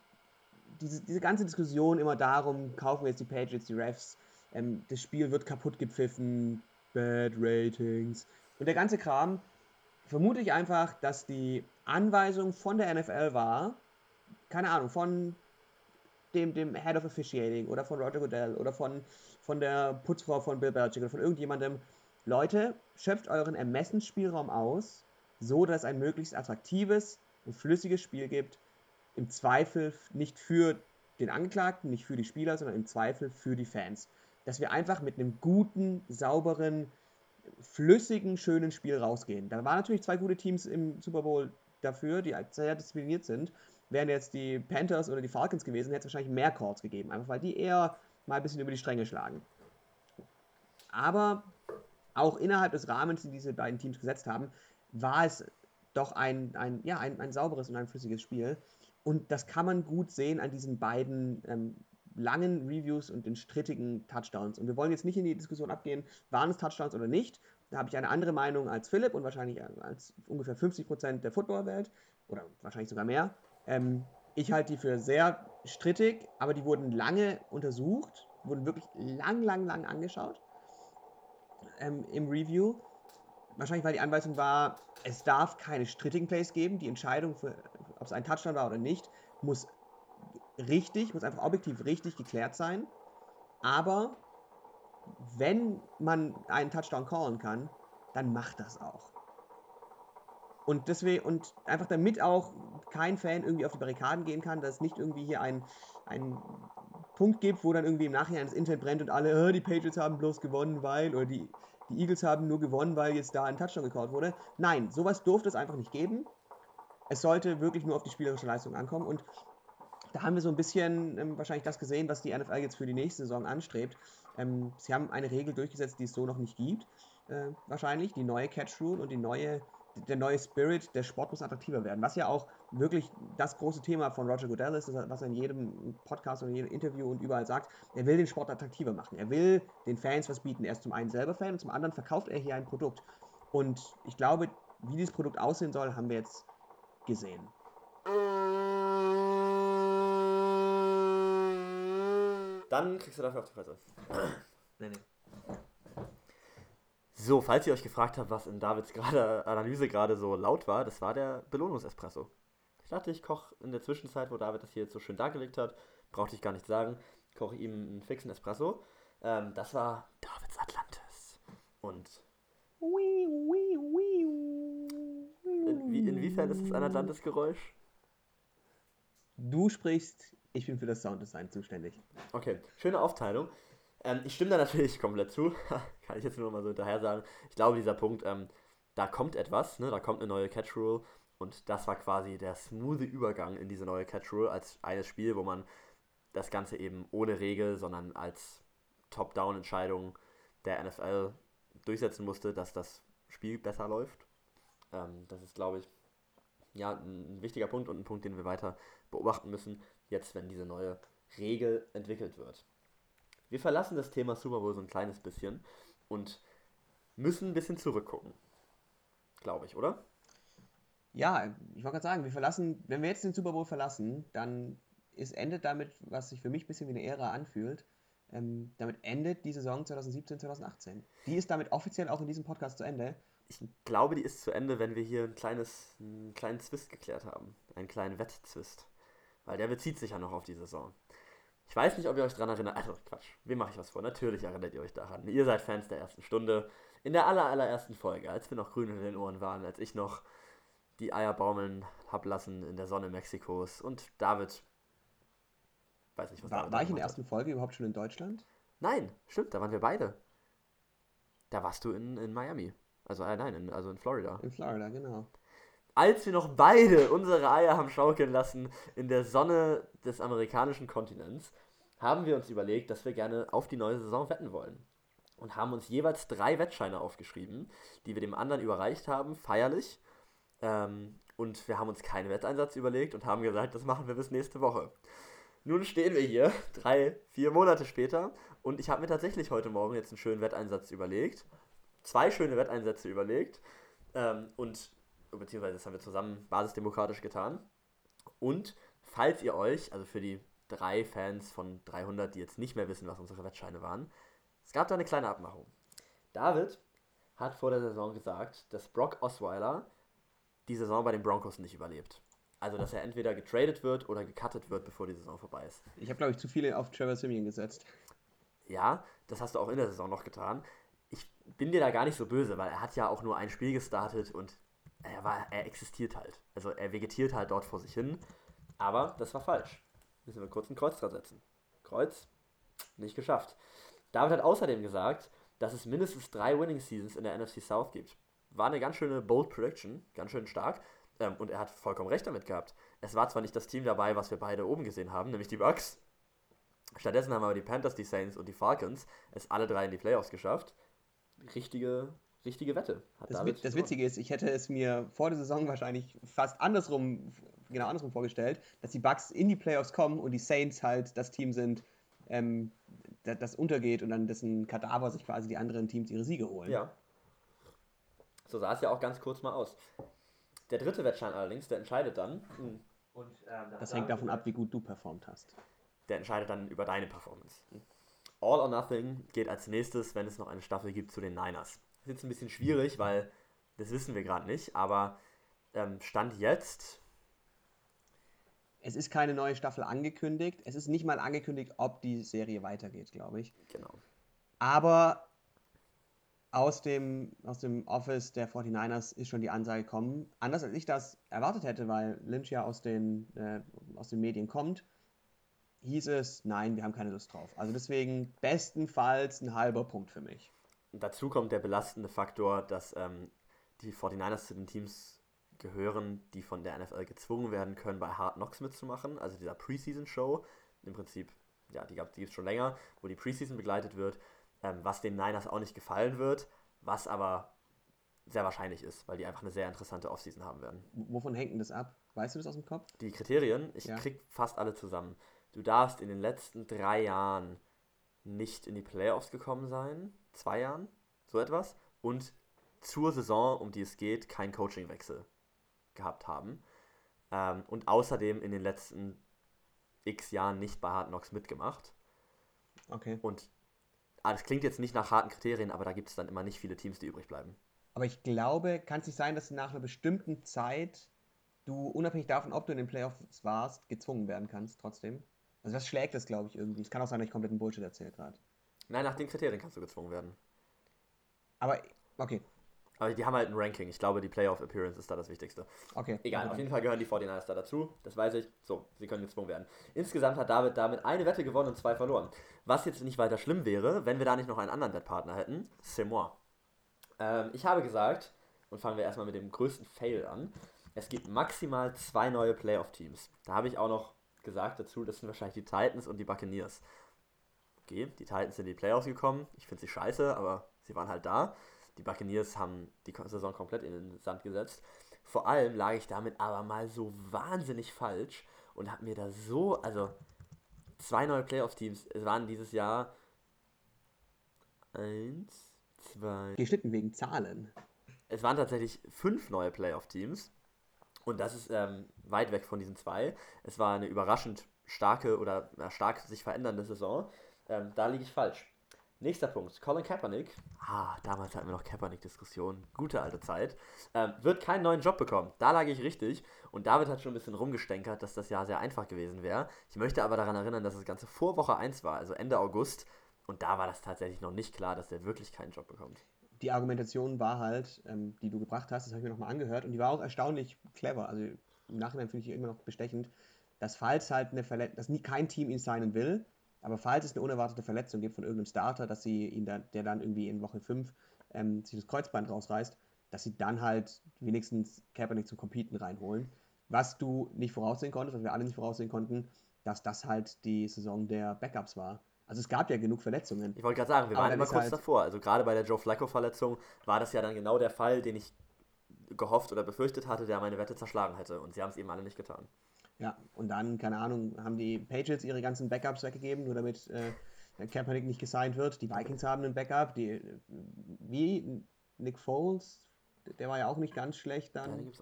diese, diese ganze Diskussion immer darum, kaufen wir jetzt die Patriots, die Refs, ähm, das Spiel wird kaputt gepfiffen, Bad Ratings und der ganze Kram, vermute ich einfach, dass die Anweisung von der NFL war, keine Ahnung, von dem, dem Head of Officiating oder von Roger Goodell oder von, von der Putzfrau von Bill Belichick oder von irgendjemandem, Leute, schöpft euren Ermessensspielraum aus, so dass es ein möglichst attraktives und flüssiges Spiel gibt. Im Zweifel nicht für den Angeklagten, nicht für die Spieler, sondern im Zweifel für die Fans. Dass wir einfach mit einem guten, sauberen, flüssigen, schönen Spiel rausgehen. Da waren natürlich zwei gute Teams im Super Bowl dafür, die sehr diszipliniert sind. Wären jetzt die Panthers oder die Falcons gewesen, hätte es wahrscheinlich mehr Calls gegeben, einfach weil die eher mal ein bisschen über die Stränge schlagen. Aber auch innerhalb des Rahmens, den diese beiden Teams gesetzt haben, war es doch ein, ein, ja, ein, ein sauberes und ein flüssiges Spiel. Und das kann man gut sehen an diesen beiden ähm, langen Reviews und den strittigen Touchdowns. Und wir wollen jetzt nicht in die Diskussion abgehen, waren es Touchdowns oder nicht. Da habe ich eine andere Meinung als Philipp und wahrscheinlich als ungefähr 50% der Footballwelt oder wahrscheinlich sogar mehr. Ähm, ich halte die für sehr strittig, aber die wurden lange untersucht, wurden wirklich lang, lang, lang angeschaut ähm, im Review. Wahrscheinlich, weil die Anweisung war, es darf keine strittigen Plays geben. Die Entscheidung, ob es ein Touchdown war oder nicht, muss richtig, muss einfach objektiv richtig geklärt sein. Aber wenn man einen Touchdown callen kann, dann macht das auch. Und deswegen, und einfach damit auch kein Fan irgendwie auf die Barrikaden gehen kann, dass es nicht irgendwie hier ein, ein Punkt gibt, wo dann irgendwie im Nachhinein das Internet brennt und alle, oh, die Patriots haben bloß gewonnen, weil, oder die, die Eagles haben nur gewonnen, weil jetzt da ein Touchdown gecallt wurde. Nein, sowas durfte es einfach nicht geben. Es sollte wirklich nur auf die spielerische Leistung ankommen und da haben wir so ein bisschen ähm, wahrscheinlich das gesehen, was die NFL jetzt für die nächste Saison anstrebt. Ähm, sie haben eine Regel durchgesetzt, die es so noch nicht gibt, äh, wahrscheinlich, die neue Catch Rule und die neue der neue Spirit, der Sport muss attraktiver werden. Was ja auch wirklich das große Thema von Roger Goodell ist, was er in jedem Podcast und in jedem Interview und überall sagt. Er will den Sport attraktiver machen. Er will den Fans was bieten. Er ist zum einen selber Fan und zum anderen verkauft er hier ein Produkt. Und ich glaube, wie dieses Produkt aussehen soll, haben wir jetzt gesehen. Dann kriegst du dafür auf die Fresse. nee, nee. So, falls ihr euch gefragt habt, was in Davids grade, Analyse gerade so laut war, das war der Belohnungsespresso. Ich dachte, ich koche in der Zwischenzeit, wo David das hier jetzt so schön dargelegt hat, brauchte ich gar nicht sagen, koche ihm einen fixen Espresso. Ähm, das war Davids Atlantis. Und. In, inwiefern ist es ein Atlantis-Geräusch? Du sprichst, ich bin für das Sounddesign zuständig. Okay, schöne Aufteilung. Ähm, ich stimme da natürlich komplett zu. Kann ich jetzt nur mal so hinterher sagen. Ich glaube, dieser Punkt, ähm, da kommt etwas, ne? da kommt eine neue Catch Rule. Und das war quasi der smooth Übergang in diese neue Catch Rule als eines Spiel, wo man das Ganze eben ohne Regel, sondern als Top-Down-Entscheidung der NFL durchsetzen musste, dass das Spiel besser läuft. Ähm, das ist, glaube ich, ja, ein wichtiger Punkt und ein Punkt, den wir weiter beobachten müssen, jetzt wenn diese neue Regel entwickelt wird. Wir verlassen das Thema Super Bowl so ein kleines bisschen und müssen ein bisschen zurückgucken. Glaube ich, oder? Ja, ich wollte gerade sagen, wir verlassen, wenn wir jetzt den Super Bowl verlassen, dann ist, endet damit, was sich für mich ein bisschen wie eine Ära anfühlt. Ähm, damit endet die Saison 2017, 2018. Die ist damit offiziell auch in diesem Podcast zu Ende. Ich glaube, die ist zu Ende, wenn wir hier ein kleines, einen kleinen Zwist geklärt haben. Einen kleinen Wettzwist. Weil der bezieht sich ja noch auf die Saison. Ich weiß nicht, ob ihr euch daran erinnert. Also, Quatsch. Wie mache ich was vor? Natürlich erinnert ihr euch daran. Ihr seid Fans der ersten Stunde. In der aller, allerersten Folge, als wir noch grün in den Ohren waren, als ich noch die Eier baumeln hab lassen in der Sonne Mexikos und David. Weiß nicht, was War, war ich in der ersten Folge überhaupt schon in Deutschland? Nein, stimmt, da waren wir beide. Da warst du in, in Miami. Also, äh, nein, in, also in Florida. In Florida, genau als wir noch beide unsere Eier haben schaukeln lassen in der Sonne des amerikanischen Kontinents, haben wir uns überlegt, dass wir gerne auf die neue Saison wetten wollen. Und haben uns jeweils drei Wettscheine aufgeschrieben, die wir dem anderen überreicht haben, feierlich. Ähm, und wir haben uns keinen Wetteinsatz überlegt und haben gesagt, das machen wir bis nächste Woche. Nun stehen wir hier, drei, vier Monate später, und ich habe mir tatsächlich heute Morgen jetzt einen schönen Wetteinsatz überlegt. Zwei schöne Wetteinsätze überlegt. Ähm, und, beziehungsweise das haben wir zusammen basisdemokratisch getan. Und falls ihr euch, also für die drei Fans von 300, die jetzt nicht mehr wissen, was unsere Wettscheine waren, es gab da eine kleine Abmachung. David hat vor der Saison gesagt, dass Brock Osweiler die Saison bei den Broncos nicht überlebt. Also, dass er entweder getradet wird oder gecuttet wird, bevor die Saison vorbei ist. Ich habe, glaube ich, zu viele auf Trevor Simeon gesetzt. Ja, das hast du auch in der Saison noch getan. Ich bin dir da gar nicht so böse, weil er hat ja auch nur ein Spiel gestartet und er, war, er existiert halt. Also er vegetiert halt dort vor sich hin. Aber das war falsch. Müssen wir kurz ein Kreuz dran setzen. Kreuz, nicht geschafft. David hat außerdem gesagt, dass es mindestens drei Winning Seasons in der NFC South gibt. War eine ganz schöne bold Prediction, ganz schön stark. Ähm, und er hat vollkommen recht damit gehabt. Es war zwar nicht das Team dabei, was wir beide oben gesehen haben, nämlich die Bucks. Stattdessen haben aber die Panthers, die Saints und die Falcons es alle drei in die Playoffs geschafft. Richtige, richtige Wette. das, Wit das Witzige ist, ich hätte es mir vor der Saison wahrscheinlich fast andersrum, genau andersrum vorgestellt, dass die Bucks in die Playoffs kommen und die Saints halt das Team sind, ähm, das untergeht und dann dessen Kadaver sich quasi die anderen Teams ihre Siege holen. Ja. So sah es ja auch ganz kurz mal aus. Der dritte Wettschein allerdings, der entscheidet dann. Hm. Und, ähm, das hängt davon ab, wie gut du performt hast. Der entscheidet dann über deine Performance. All or Nothing geht als nächstes, wenn es noch eine Staffel gibt, zu den Niners. Ist jetzt ein bisschen schwierig, weil das wissen wir gerade nicht, aber ähm, Stand jetzt. Es ist keine neue Staffel angekündigt. Es ist nicht mal angekündigt, ob die Serie weitergeht, glaube ich. Genau. Aber aus dem, aus dem Office der 49ers ist schon die Ansage gekommen. Anders als ich das erwartet hätte, weil Lynch ja aus den, äh, aus den Medien kommt, hieß es, nein, wir haben keine Lust drauf. Also deswegen bestenfalls ein halber Punkt für mich. Dazu kommt der belastende Faktor, dass ähm, die 49ers zu den Teams gehören, die von der NFL gezwungen werden können, bei Hard Knocks mitzumachen, also dieser Preseason-Show. Im Prinzip, ja, die, die gibt es schon länger, wo die Preseason begleitet wird ähm, was den Niners auch nicht gefallen wird, was aber sehr wahrscheinlich ist, weil die einfach eine sehr interessante Offseason haben werden. Wovon hängt denn das ab? Weißt du das aus dem Kopf? Die Kriterien, ich ja. krieg fast alle zusammen. Du darfst in den letzten drei Jahren nicht in die Playoffs gekommen sein, zwei Jahren, so etwas, und zur Saison, um die es geht, keinen Coachingwechsel gehabt haben. Ähm, und außerdem in den letzten x Jahren nicht bei Hard Knocks mitgemacht. Okay. Und Ah, das klingt jetzt nicht nach harten Kriterien, aber da gibt es dann immer nicht viele Teams, die übrig bleiben. Aber ich glaube, kann es nicht sein, dass nach einer bestimmten Zeit du, unabhängig davon, ob du in den Playoffs warst, gezwungen werden kannst, trotzdem? Also das schlägt das, glaube ich, irgendwie. Es kann auch sein, dass ich kompletten Bullshit erzähle gerade. Nein, nach den Kriterien kannst du gezwungen werden. Aber, okay. Aber die haben halt ein Ranking. Ich glaube, die Playoff Appearance ist da das Wichtigste. Okay. Egal, auf jeden Fall gehören die 49ers da dazu. Das weiß ich. So, sie können gezwungen werden. Insgesamt hat David damit eine Wette gewonnen und zwei verloren. Was jetzt nicht weiter schlimm wäre, wenn wir da nicht noch einen anderen Wettpartner hätten. C'est moi. Ähm, ich habe gesagt, und fangen wir erstmal mit dem größten Fail an. Es gibt maximal zwei neue Playoff-Teams. Da habe ich auch noch gesagt dazu, das sind wahrscheinlich die Titans und die Buccaneers. Okay, die Titans sind in die Playoffs gekommen. Ich finde sie scheiße, aber sie waren halt da. Die Buccaneers haben die Saison komplett in den Sand gesetzt. Vor allem lag ich damit aber mal so wahnsinnig falsch und habe mir da so, also zwei neue Playoff-Teams, es waren dieses Jahr eins, zwei. Geschnitten wegen Zahlen. Es waren tatsächlich fünf neue Playoff-Teams und das ist ähm, weit weg von diesen zwei. Es war eine überraschend starke oder äh, stark sich verändernde Saison. Ähm, da liege ich falsch. Nächster Punkt. Colin Kaepernick. Ah, damals hatten wir noch Kaepernick-Diskussionen. Gute alte Zeit. Ähm, wird keinen neuen Job bekommen. Da lag ich richtig. Und David hat schon ein bisschen rumgestänkert, dass das Jahr sehr einfach gewesen wäre. Ich möchte aber daran erinnern, dass das Ganze vor Woche 1 war, also Ende August. Und da war das tatsächlich noch nicht klar, dass er wirklich keinen Job bekommt. Die Argumentation war halt, ähm, die du gebracht hast, das habe ich mir nochmal angehört. Und die war auch erstaunlich clever. Also im Nachhinein finde ich die immer noch bestechend, dass falls halt eine Verletzung, dass nie kein Team ihn signen will, aber falls es eine unerwartete Verletzung gibt von irgendeinem Starter, dass sie ihn dann, der dann irgendwie in Woche 5 ähm, sich das Kreuzband rausreißt, dass sie dann halt wenigstens Kaepernick zum Competen reinholen. Was du nicht voraussehen konntest, was wir alle nicht voraussehen konnten, dass das halt die Saison der Backups war. Also es gab ja genug Verletzungen. Ich wollte gerade sagen, wir waren immer kurz halt davor. Also gerade bei der Joe Flacco-Verletzung war das ja dann genau der Fall, den ich gehofft oder befürchtet hatte, der meine Wette zerschlagen hätte. Und sie haben es eben alle nicht getan. Ja, und dann, keine Ahnung, haben die Patriots ihre ganzen Backups weggegeben, nur damit äh, Kaepernick nicht gesigned wird. Die Vikings haben einen Backup. Die, wie Nick Foles, der war ja auch nicht ganz schlecht dann. Ja.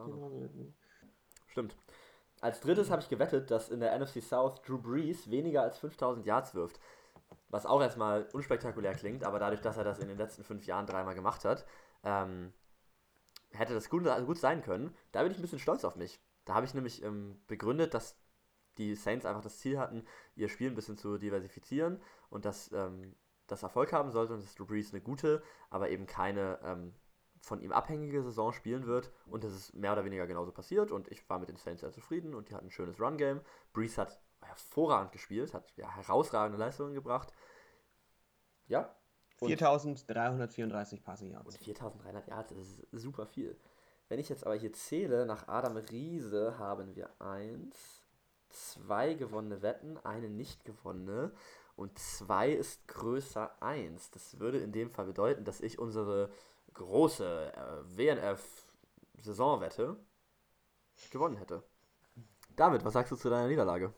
Stimmt. Als drittes habe ich gewettet, dass in der NFC South Drew Brees weniger als 5000 Yards wirft. Was auch erstmal unspektakulär klingt, aber dadurch, dass er das in den letzten fünf Jahren dreimal gemacht hat, ähm, hätte das gut, gut sein können. Da bin ich ein bisschen stolz auf mich. Da habe ich nämlich ähm, begründet, dass die Saints einfach das Ziel hatten, ihr Spiel ein bisschen zu diversifizieren und dass ähm, das Erfolg haben sollte und dass Drew Brees eine gute, aber eben keine ähm, von ihm abhängige Saison spielen wird. Und das ist mehr oder weniger genauso passiert und ich war mit den Saints sehr zufrieden und die hatten ein schönes Run-Game. Brees hat hervorragend gespielt, hat ja, herausragende Leistungen gebracht. Ja. 4334 Passing Yards. Und 4300 Yards, das ist super viel. Wenn ich jetzt aber hier zähle, nach Adam Riese haben wir eins, zwei gewonnene Wetten, eine nicht gewonnene und zwei ist größer eins. Das würde in dem Fall bedeuten, dass ich unsere große äh, WNF-Saisonwette gewonnen hätte. David, was sagst du zu deiner Niederlage?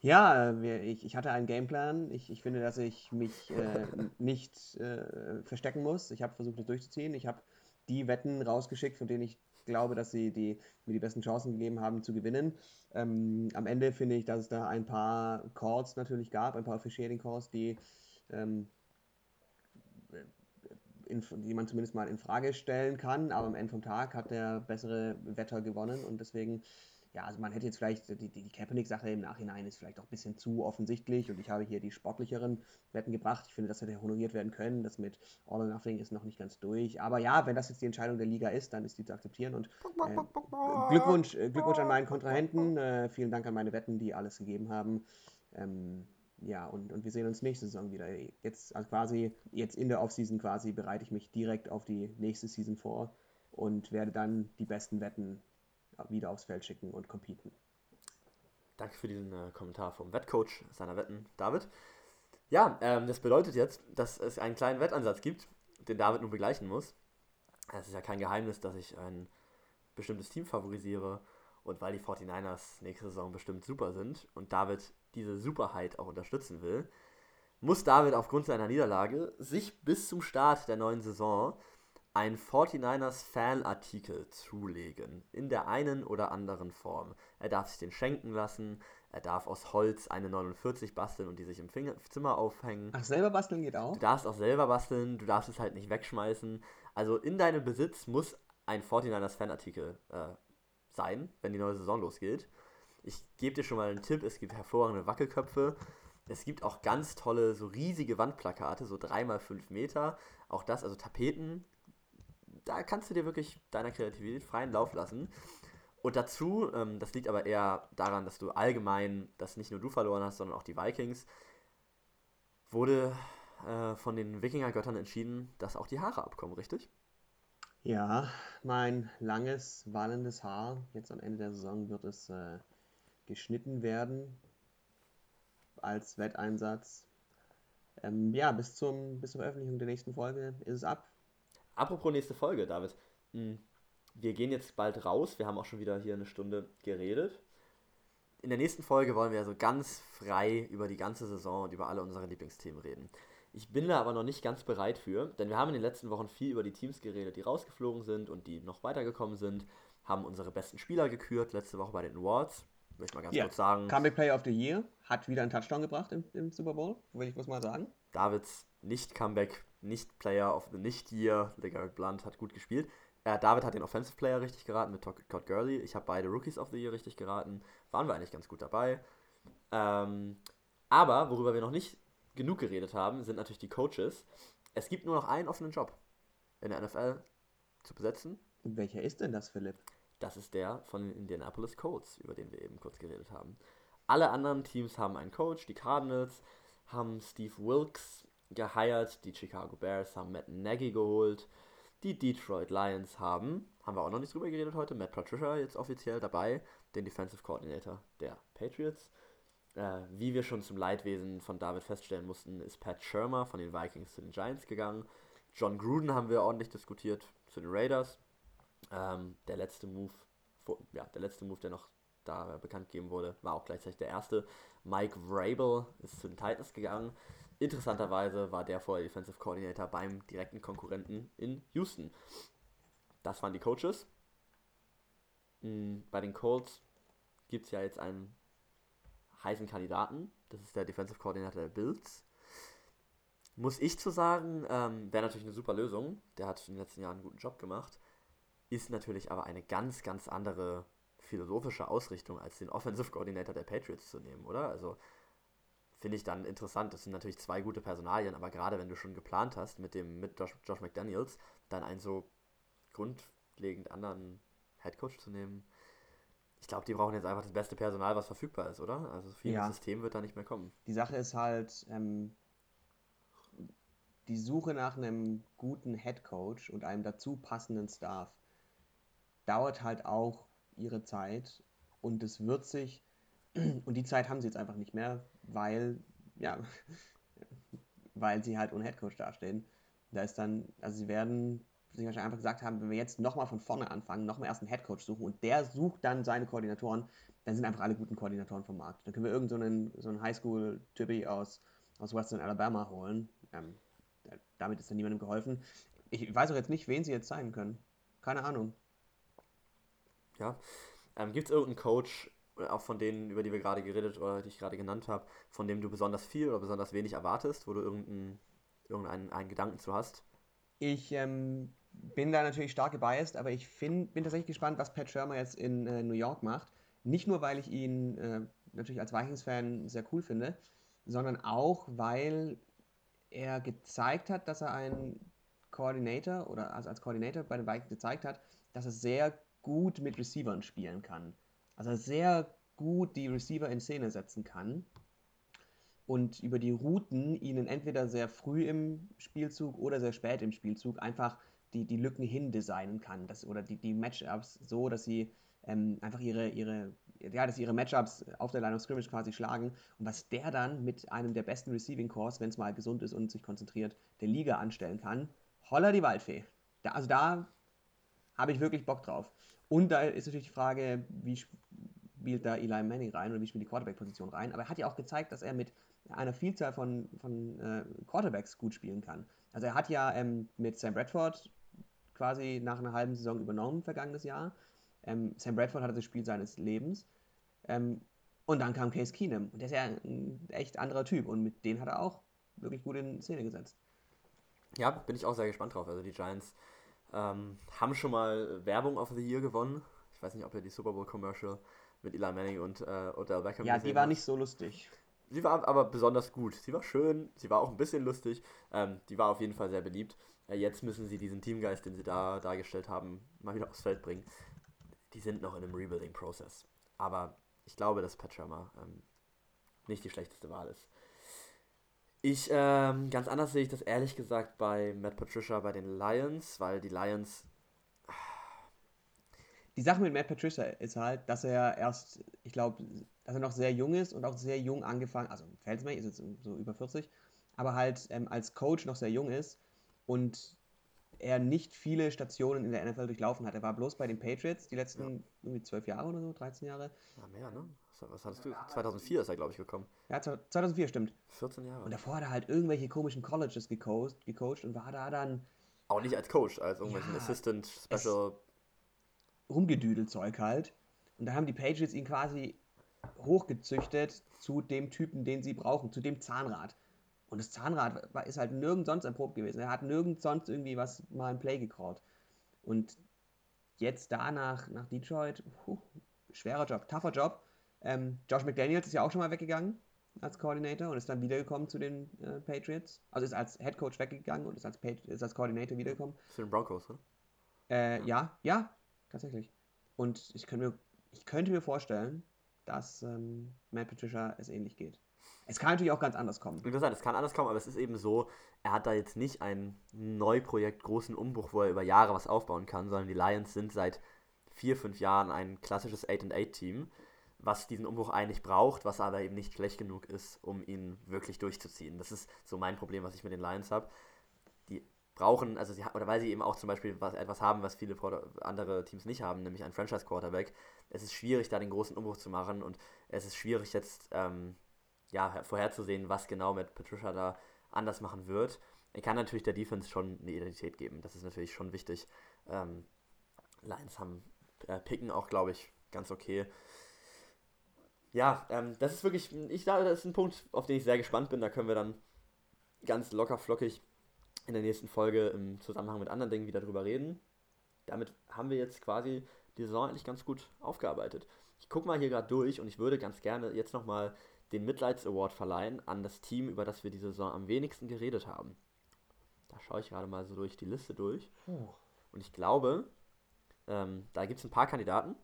Ja, äh, ich, ich hatte einen Gameplan. Ich, ich finde, dass ich mich äh, nicht äh, verstecken muss. Ich habe versucht, das durchzuziehen. Ich habe die Wetten rausgeschickt, von denen ich glaube, dass sie die, mir die besten Chancen gegeben haben zu gewinnen. Ähm, am Ende finde ich, dass es da ein paar Calls natürlich gab, ein paar Officiating Calls, die, ähm, in, die man zumindest mal in Frage stellen kann. Aber am Ende vom Tag hat der bessere Wetter gewonnen und deswegen ja, also man hätte jetzt vielleicht, die, die, Kaepernick-Sache im Nachhinein ist vielleicht auch ein bisschen zu offensichtlich und ich habe hier die sportlicheren Wetten gebracht. Ich finde, das hätte honoriert werden können. Das mit All or Nothing ist noch nicht ganz durch. Aber ja, wenn das jetzt die Entscheidung der Liga ist, dann ist die zu akzeptieren und äh, Glückwunsch, äh, Glückwunsch an meinen Kontrahenten. Äh, vielen Dank an meine Wetten, die alles gegeben haben. Ähm, ja, und, und wir sehen uns nächste Saison wieder. Jetzt also quasi, jetzt in der Offseason quasi bereite ich mich direkt auf die nächste Season vor und werde dann die besten Wetten wieder aufs Feld schicken und competen. Danke für diesen äh, Kommentar vom Wettcoach seiner Wetten, David. Ja, ähm, das bedeutet jetzt, dass es einen kleinen Wettansatz gibt, den David nun begleichen muss. Es ist ja kein Geheimnis, dass ich ein bestimmtes Team favorisiere und weil die 49ers nächste Saison bestimmt super sind und David diese Superheit auch unterstützen will, muss David aufgrund seiner Niederlage sich bis zum Start der neuen Saison ein 49ers Fanartikel zulegen, in der einen oder anderen Form. Er darf sich den schenken lassen, er darf aus Holz eine 49 basteln und die sich im Finger Zimmer aufhängen. Ach, selber basteln geht auch? Du darfst auch selber basteln, du darfst es halt nicht wegschmeißen. Also in deinem Besitz muss ein 49ers Fanartikel äh, sein, wenn die neue Saison losgeht. Ich gebe dir schon mal einen Tipp, es gibt hervorragende Wackelköpfe. Es gibt auch ganz tolle, so riesige Wandplakate, so 3x5 Meter. Auch das, also Tapeten, da kannst du dir wirklich deiner Kreativität freien Lauf lassen. Und dazu, ähm, das liegt aber eher daran, dass du allgemein, dass nicht nur du verloren hast, sondern auch die Vikings, wurde äh, von den Wikingergöttern entschieden, dass auch die Haare abkommen, richtig? Ja, mein langes, wallendes Haar, jetzt am Ende der Saison wird es äh, geschnitten werden als Wetteinsatz. Ähm, ja, bis, zum, bis zur Veröffentlichung der nächsten Folge ist es ab. Apropos nächste Folge, David. Hm, wir gehen jetzt bald raus. Wir haben auch schon wieder hier eine Stunde geredet. In der nächsten Folge wollen wir so ganz frei über die ganze Saison und über alle unsere Lieblingsthemen reden. Ich bin da aber noch nicht ganz bereit für, denn wir haben in den letzten Wochen viel über die Teams geredet, die rausgeflogen sind und die noch weitergekommen sind, haben unsere besten Spieler gekürt, letzte Woche bei den Awards. Möchte mal ganz ja. kurz sagen. Comeback Player of the Year hat wieder einen Touchdown gebracht im, im Super Bowl, will ich muss mal sagen. Davids Nicht-Comeback nicht Player of the Nicht-Year. LeGarrette Blunt hat gut gespielt. Äh, David hat den Offensive Player richtig geraten mit Todd Gurley. Ich habe beide Rookies of the Year richtig geraten. Waren wir eigentlich ganz gut dabei. Ähm, aber worüber wir noch nicht genug geredet haben, sind natürlich die Coaches. Es gibt nur noch einen offenen Job in der NFL zu besetzen. Und welcher ist denn das, Philipp? Das ist der von den Indianapolis Colts, über den wir eben kurz geredet haben. Alle anderen Teams haben einen Coach. Die Cardinals haben Steve Wilkes geheiert. Die Chicago Bears haben Matt Nagy geholt. Die Detroit Lions haben, haben wir auch noch nicht drüber geredet heute, Matt Patricia jetzt offiziell dabei, den Defensive Coordinator der Patriots. Äh, wie wir schon zum Leidwesen von David feststellen mussten, ist Pat Shermer von den Vikings zu den Giants gegangen. John Gruden haben wir ordentlich diskutiert zu den Raiders. Ähm, der letzte Move ja, der letzte Move, der noch da bekannt gegeben wurde, war auch gleichzeitig der erste. Mike Vrabel ist zu den Titans gegangen. Interessanterweise war der vorher Defensive Coordinator beim direkten Konkurrenten in Houston. Das waren die Coaches. Hm, bei den Colts gibt es ja jetzt einen heißen Kandidaten. Das ist der Defensive Coordinator der Bills. Muss ich zu sagen, ähm, wäre natürlich eine super Lösung. Der hat in den letzten Jahren einen guten Job gemacht. Ist natürlich aber eine ganz, ganz andere philosophische Ausrichtung, als den Offensive Coordinator der Patriots zu nehmen, oder? Also finde ich dann interessant. Das sind natürlich zwei gute Personalien, aber gerade wenn du schon geplant hast mit dem mit Josh, Josh McDaniels, dann einen so grundlegend anderen Headcoach zu nehmen. Ich glaube, die brauchen jetzt einfach das beste Personal, was verfügbar ist, oder? Also viel ja. System wird da nicht mehr kommen. Die Sache ist halt, ähm, die Suche nach einem guten Headcoach und einem dazu passenden Staff dauert halt auch ihre Zeit und es wird sich, und die Zeit haben sie jetzt einfach nicht mehr, weil, ja, weil sie halt ohne Headcoach dastehen. Da ist dann, also sie werden sich wahrscheinlich einfach gesagt haben, wenn wir jetzt nochmal von vorne anfangen, nochmal erst einen Headcoach suchen und der sucht dann seine Koordinatoren, dann sind einfach alle guten Koordinatoren vom Markt. Dann können wir irgendeinen so, so einen Highschool-Typi aus, aus Western Alabama holen. Ähm, damit ist dann niemandem geholfen. Ich weiß auch jetzt nicht, wen sie jetzt sein können. Keine Ahnung. Ja. Ähm, Gibt es irgendeinen Coach, auch von denen, über die wir gerade geredet oder die ich gerade genannt habe, von dem du besonders viel oder besonders wenig erwartest, wo du irgendeinen, irgendeinen einen Gedanken zu hast? Ich ähm, bin da natürlich stark gebiased, aber ich find, bin tatsächlich gespannt, was Pat Shermer jetzt in äh, New York macht. Nicht nur, weil ich ihn äh, natürlich als Vikings-Fan sehr cool finde, sondern auch, weil er gezeigt hat, dass er ein Coordinator oder also als Coordinator bei den Vikings gezeigt hat, dass er sehr gut mit Receivern spielen kann. Also sehr gut die Receiver in Szene setzen kann und über die Routen ihnen entweder sehr früh im Spielzug oder sehr spät im Spielzug einfach die, die Lücken hin designen kann. Das, oder die, die Matchups so, dass sie ähm, einfach ihre, ihre, ja, dass ihre Matchups auf der Line of Scrimmage quasi schlagen. Und was der dann mit einem der besten Receiving Cores, wenn es mal gesund ist und sich konzentriert, der Liga anstellen kann, holla die Waldfee. Da, also da habe ich wirklich Bock drauf. Und da ist natürlich die Frage, wie spielt da Eli Manning rein oder wie spielt die Quarterback-Position rein. Aber er hat ja auch gezeigt, dass er mit einer Vielzahl von, von äh, Quarterbacks gut spielen kann. Also er hat ja ähm, mit Sam Bradford quasi nach einer halben Saison übernommen vergangenes Jahr. Ähm, Sam Bradford hatte das Spiel seines Lebens. Ähm, und dann kam Case Keenum. Und der ist ja ein echt anderer Typ. Und mit dem hat er auch wirklich gut in Szene gesetzt. Ja, bin ich auch sehr gespannt drauf. Also die Giants ähm, haben schon mal Werbung of the Year gewonnen. Ich weiß nicht, ob ihr die Super Bowl Commercial mit Eli Manning und äh, Odell Beckham Ja, die war nicht so lustig. Sie war aber besonders gut. Sie war schön, sie war auch ein bisschen lustig. Ähm, die war auf jeden Fall sehr beliebt. Äh, jetzt müssen sie diesen Teamgeist, den sie da dargestellt haben, mal wieder aufs Feld bringen. Die sind noch in einem Rebuilding-Prozess. Aber ich glaube, dass Pat Shermer ähm, nicht die schlechteste Wahl ist. Ich, ähm, ganz anders sehe ich das ehrlich gesagt bei Matt Patricia bei den Lions, weil die Lions. Die Sache mit Matt Patricia ist halt, dass er erst, ich glaube, dass er noch sehr jung ist und auch sehr jung angefangen, also verhältnismäßig ist jetzt so über 40, aber halt ähm, als Coach noch sehr jung ist und er nicht viele Stationen in der NFL durchlaufen hat. Er war bloß bei den Patriots die letzten ja. irgendwie zwölf Jahre oder so, 13 Jahre. Ja, mehr, ne? Was hattest du? 2004 ist er, glaube ich, gekommen. Ja, 2004 stimmt. 14 Jahre. Und davor hat er halt irgendwelche komischen Colleges gecoacht, gecoacht und war da dann. Auch nicht als Coach, als irgendwelchen ja, Assistant, Special. Rumgedüdelt Zeug halt. Und da haben die Patriots ihn quasi hochgezüchtet zu dem Typen, den sie brauchen, zu dem Zahnrad. Und das Zahnrad ist halt nirgends sonst erprobt gewesen. Er hat nirgends sonst irgendwie was mal ein Play gecallt. Und jetzt danach nach Detroit, puh, schwerer Job, tougher Job. Ähm, Josh McDaniels ist ja auch schon mal weggegangen als Coordinator und ist dann wiedergekommen zu den äh, Patriots. Also ist als Head Coach weggegangen und ist als, ist als Coordinator wiedergekommen. Zu den Broncos, oder? Äh, ja, ja, tatsächlich. Und ich könnte mir, ich könnte mir vorstellen, dass ähm, Matt Patricia es ähnlich geht. Es kann natürlich auch ganz anders kommen. Interessant, es kann anders kommen, aber es ist eben so, er hat da jetzt nicht ein Neuprojekt, großen Umbruch, wo er über Jahre was aufbauen kann, sondern die Lions sind seit vier, fünf Jahren ein klassisches 8-8-Team, was diesen Umbruch eigentlich braucht, was aber eben nicht schlecht genug ist, um ihn wirklich durchzuziehen. Das ist so mein Problem, was ich mit den Lions habe. Die brauchen, also sie oder weil sie eben auch zum Beispiel was, etwas haben, was viele andere Teams nicht haben, nämlich einen Franchise Quarterback. Es ist schwierig, da den großen Umbruch zu machen und es ist schwierig jetzt ähm, ja, vorherzusehen, was genau mit Patricia da anders machen wird. Er kann natürlich der Defense schon eine Identität geben. Das ist natürlich schon wichtig. Ähm, Lions haben äh, Picken auch, glaube ich, ganz okay. Ja, ähm, das ist wirklich, ich sage, das ist ein Punkt, auf den ich sehr gespannt bin. Da können wir dann ganz locker flockig in der nächsten Folge im Zusammenhang mit anderen Dingen wieder drüber reden. Damit haben wir jetzt quasi die Saison eigentlich ganz gut aufgearbeitet. Ich gucke mal hier gerade durch und ich würde ganz gerne jetzt nochmal den Mitleids Award verleihen an das Team, über das wir diese Saison am wenigsten geredet haben. Da schaue ich gerade mal so durch die Liste durch. Und ich glaube, ähm, da gibt es ein paar Kandidaten.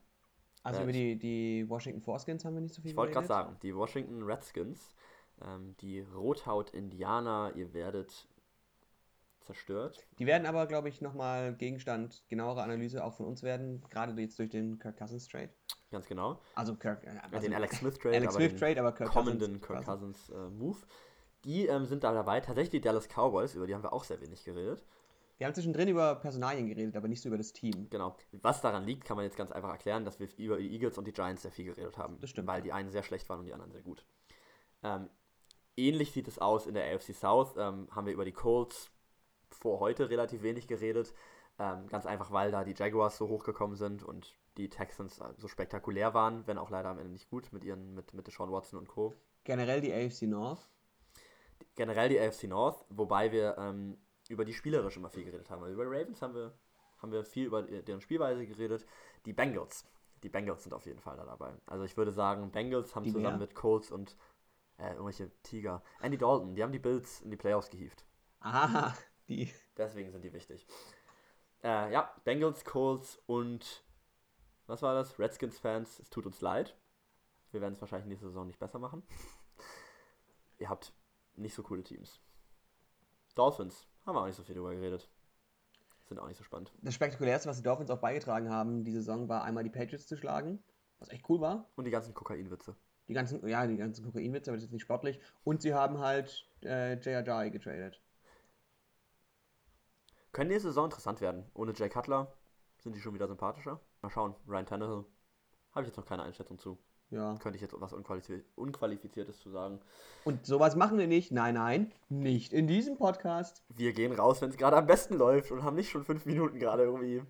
Also äh, über die, die Washington Foreskins haben wir nicht so viel Ich wollte gerade sagen, die Washington Redskins, ähm, die Rothaut-Indianer, ihr werdet zerstört. Die werden aber, glaube ich, nochmal Gegenstand genauerer Analyse auch von uns werden, gerade jetzt durch den Kirk Cousins Trade. Ganz genau. Also Kirk, äh, also den Alex Smith Trade, Alex Smith Trade, aber Kirk kommenden Cousins, Kirk Cousins äh, Move. Die ähm, sind da dabei. Tatsächlich die Dallas Cowboys, über die haben wir auch sehr wenig geredet. Wir haben zwischendrin über Personalien geredet, aber nicht so über das Team. Genau. Was daran liegt, kann man jetzt ganz einfach erklären, dass wir über die Eagles und die Giants sehr viel geredet haben. Das stimmt. Weil die einen sehr schlecht waren und die anderen sehr gut. Ähm, ähnlich sieht es aus in der AFC South. Ähm, haben wir über die Colts vor heute relativ wenig geredet. Ähm, ganz einfach, weil da die Jaguars so hochgekommen sind und die Texans so spektakulär waren, wenn auch leider am Ende nicht gut mit ihren, mit, mit Deshaun Watson und Co. Generell die AFC North. Generell die AFC North, wobei wir ähm, über die spielerische immer viel geredet haben. Also über Ravens haben wir, haben wir viel über deren Spielweise geredet. Die Bengals. Die Bengals sind auf jeden Fall da dabei. Also ich würde sagen, Bengals haben die zusammen wer? mit Colts und äh, irgendwelche Tiger. Andy Dalton, die haben die Bills in die Playoffs gehievt. Aha, die. Deswegen sind die wichtig. Äh, ja, Bengals, Colts und was war das? Redskins-Fans, es tut uns leid. Wir werden es wahrscheinlich nächste Saison nicht besser machen. Ihr habt nicht so coole Teams. Dolphins, haben wir auch nicht so viel drüber geredet. Sind auch nicht so spannend. Das Spektakulärste, was die Dolphins auch beigetragen haben, diese Saison, war einmal die Patriots zu schlagen, was echt cool war. Und die ganzen Kokainwitze. Die ganzen, ja, die ganzen Kokainwitze, aber das ist nicht sportlich. Und sie haben halt äh, J.R.J. getradet. Können nächste Saison interessant werden. Ohne Jay Cutler sind die schon wieder sympathischer. Mal schauen. Ryan Tannehill. Habe ich jetzt noch keine Einschätzung zu. Ja. Könnte ich jetzt was Unqualifiz Unqualifiziertes zu sagen. Und sowas machen wir nicht. Nein, nein, nicht in diesem Podcast. Wir gehen raus, wenn es gerade am besten läuft und haben nicht schon fünf Minuten gerade irgendwie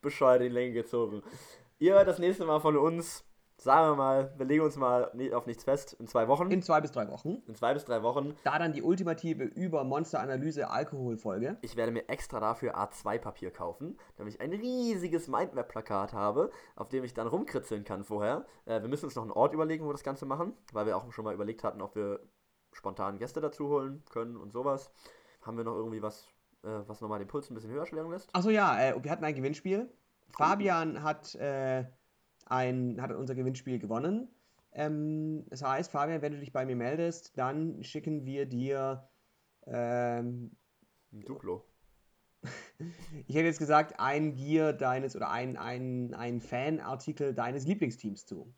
bescheuert in die Länge gezogen. Ihr hört das nächste Mal von uns sagen wir mal, wir legen uns mal auf nichts fest, in zwei Wochen. In zwei bis drei Wochen. In zwei bis drei Wochen. Da dann die ultimative Über-Monster-Analyse-Alkoholfolge. Ich werde mir extra dafür A2-Papier kaufen, damit ich ein riesiges Mindmap-Plakat habe, auf dem ich dann rumkritzeln kann vorher. Äh, wir müssen uns noch einen Ort überlegen, wo wir das Ganze machen, weil wir auch schon mal überlegt hatten, ob wir spontan Gäste dazu holen können und sowas. Haben wir noch irgendwie was, äh, was nochmal den Puls ein bisschen höher schlägen lässt? Achso, ja, äh, wir hatten ein Gewinnspiel. Fabian hat äh, ein, hat unser Gewinnspiel gewonnen. Ähm, das heißt, Fabian, wenn du dich bei mir meldest, dann schicken wir dir ähm, ein Duplo. ich hätte jetzt gesagt, ein Gear deines oder ein, ein, ein Fanartikel deines Lieblingsteams zu.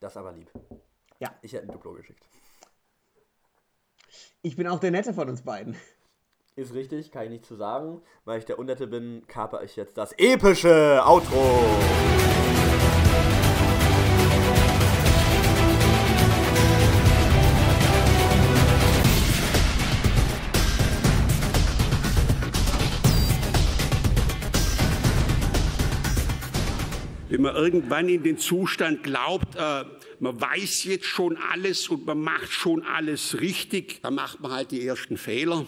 Das aber lieb. Ja. Ich hätte ein Duplo geschickt. Ich bin auch der Nette von uns beiden. Ist richtig, kann ich nicht zu sagen. Weil ich der Unnette bin, kaper ich jetzt das epische Outro. Wenn man irgendwann in den Zustand glaubt, äh, man weiß jetzt schon alles und man macht schon alles richtig, dann macht man halt die ersten Fehler.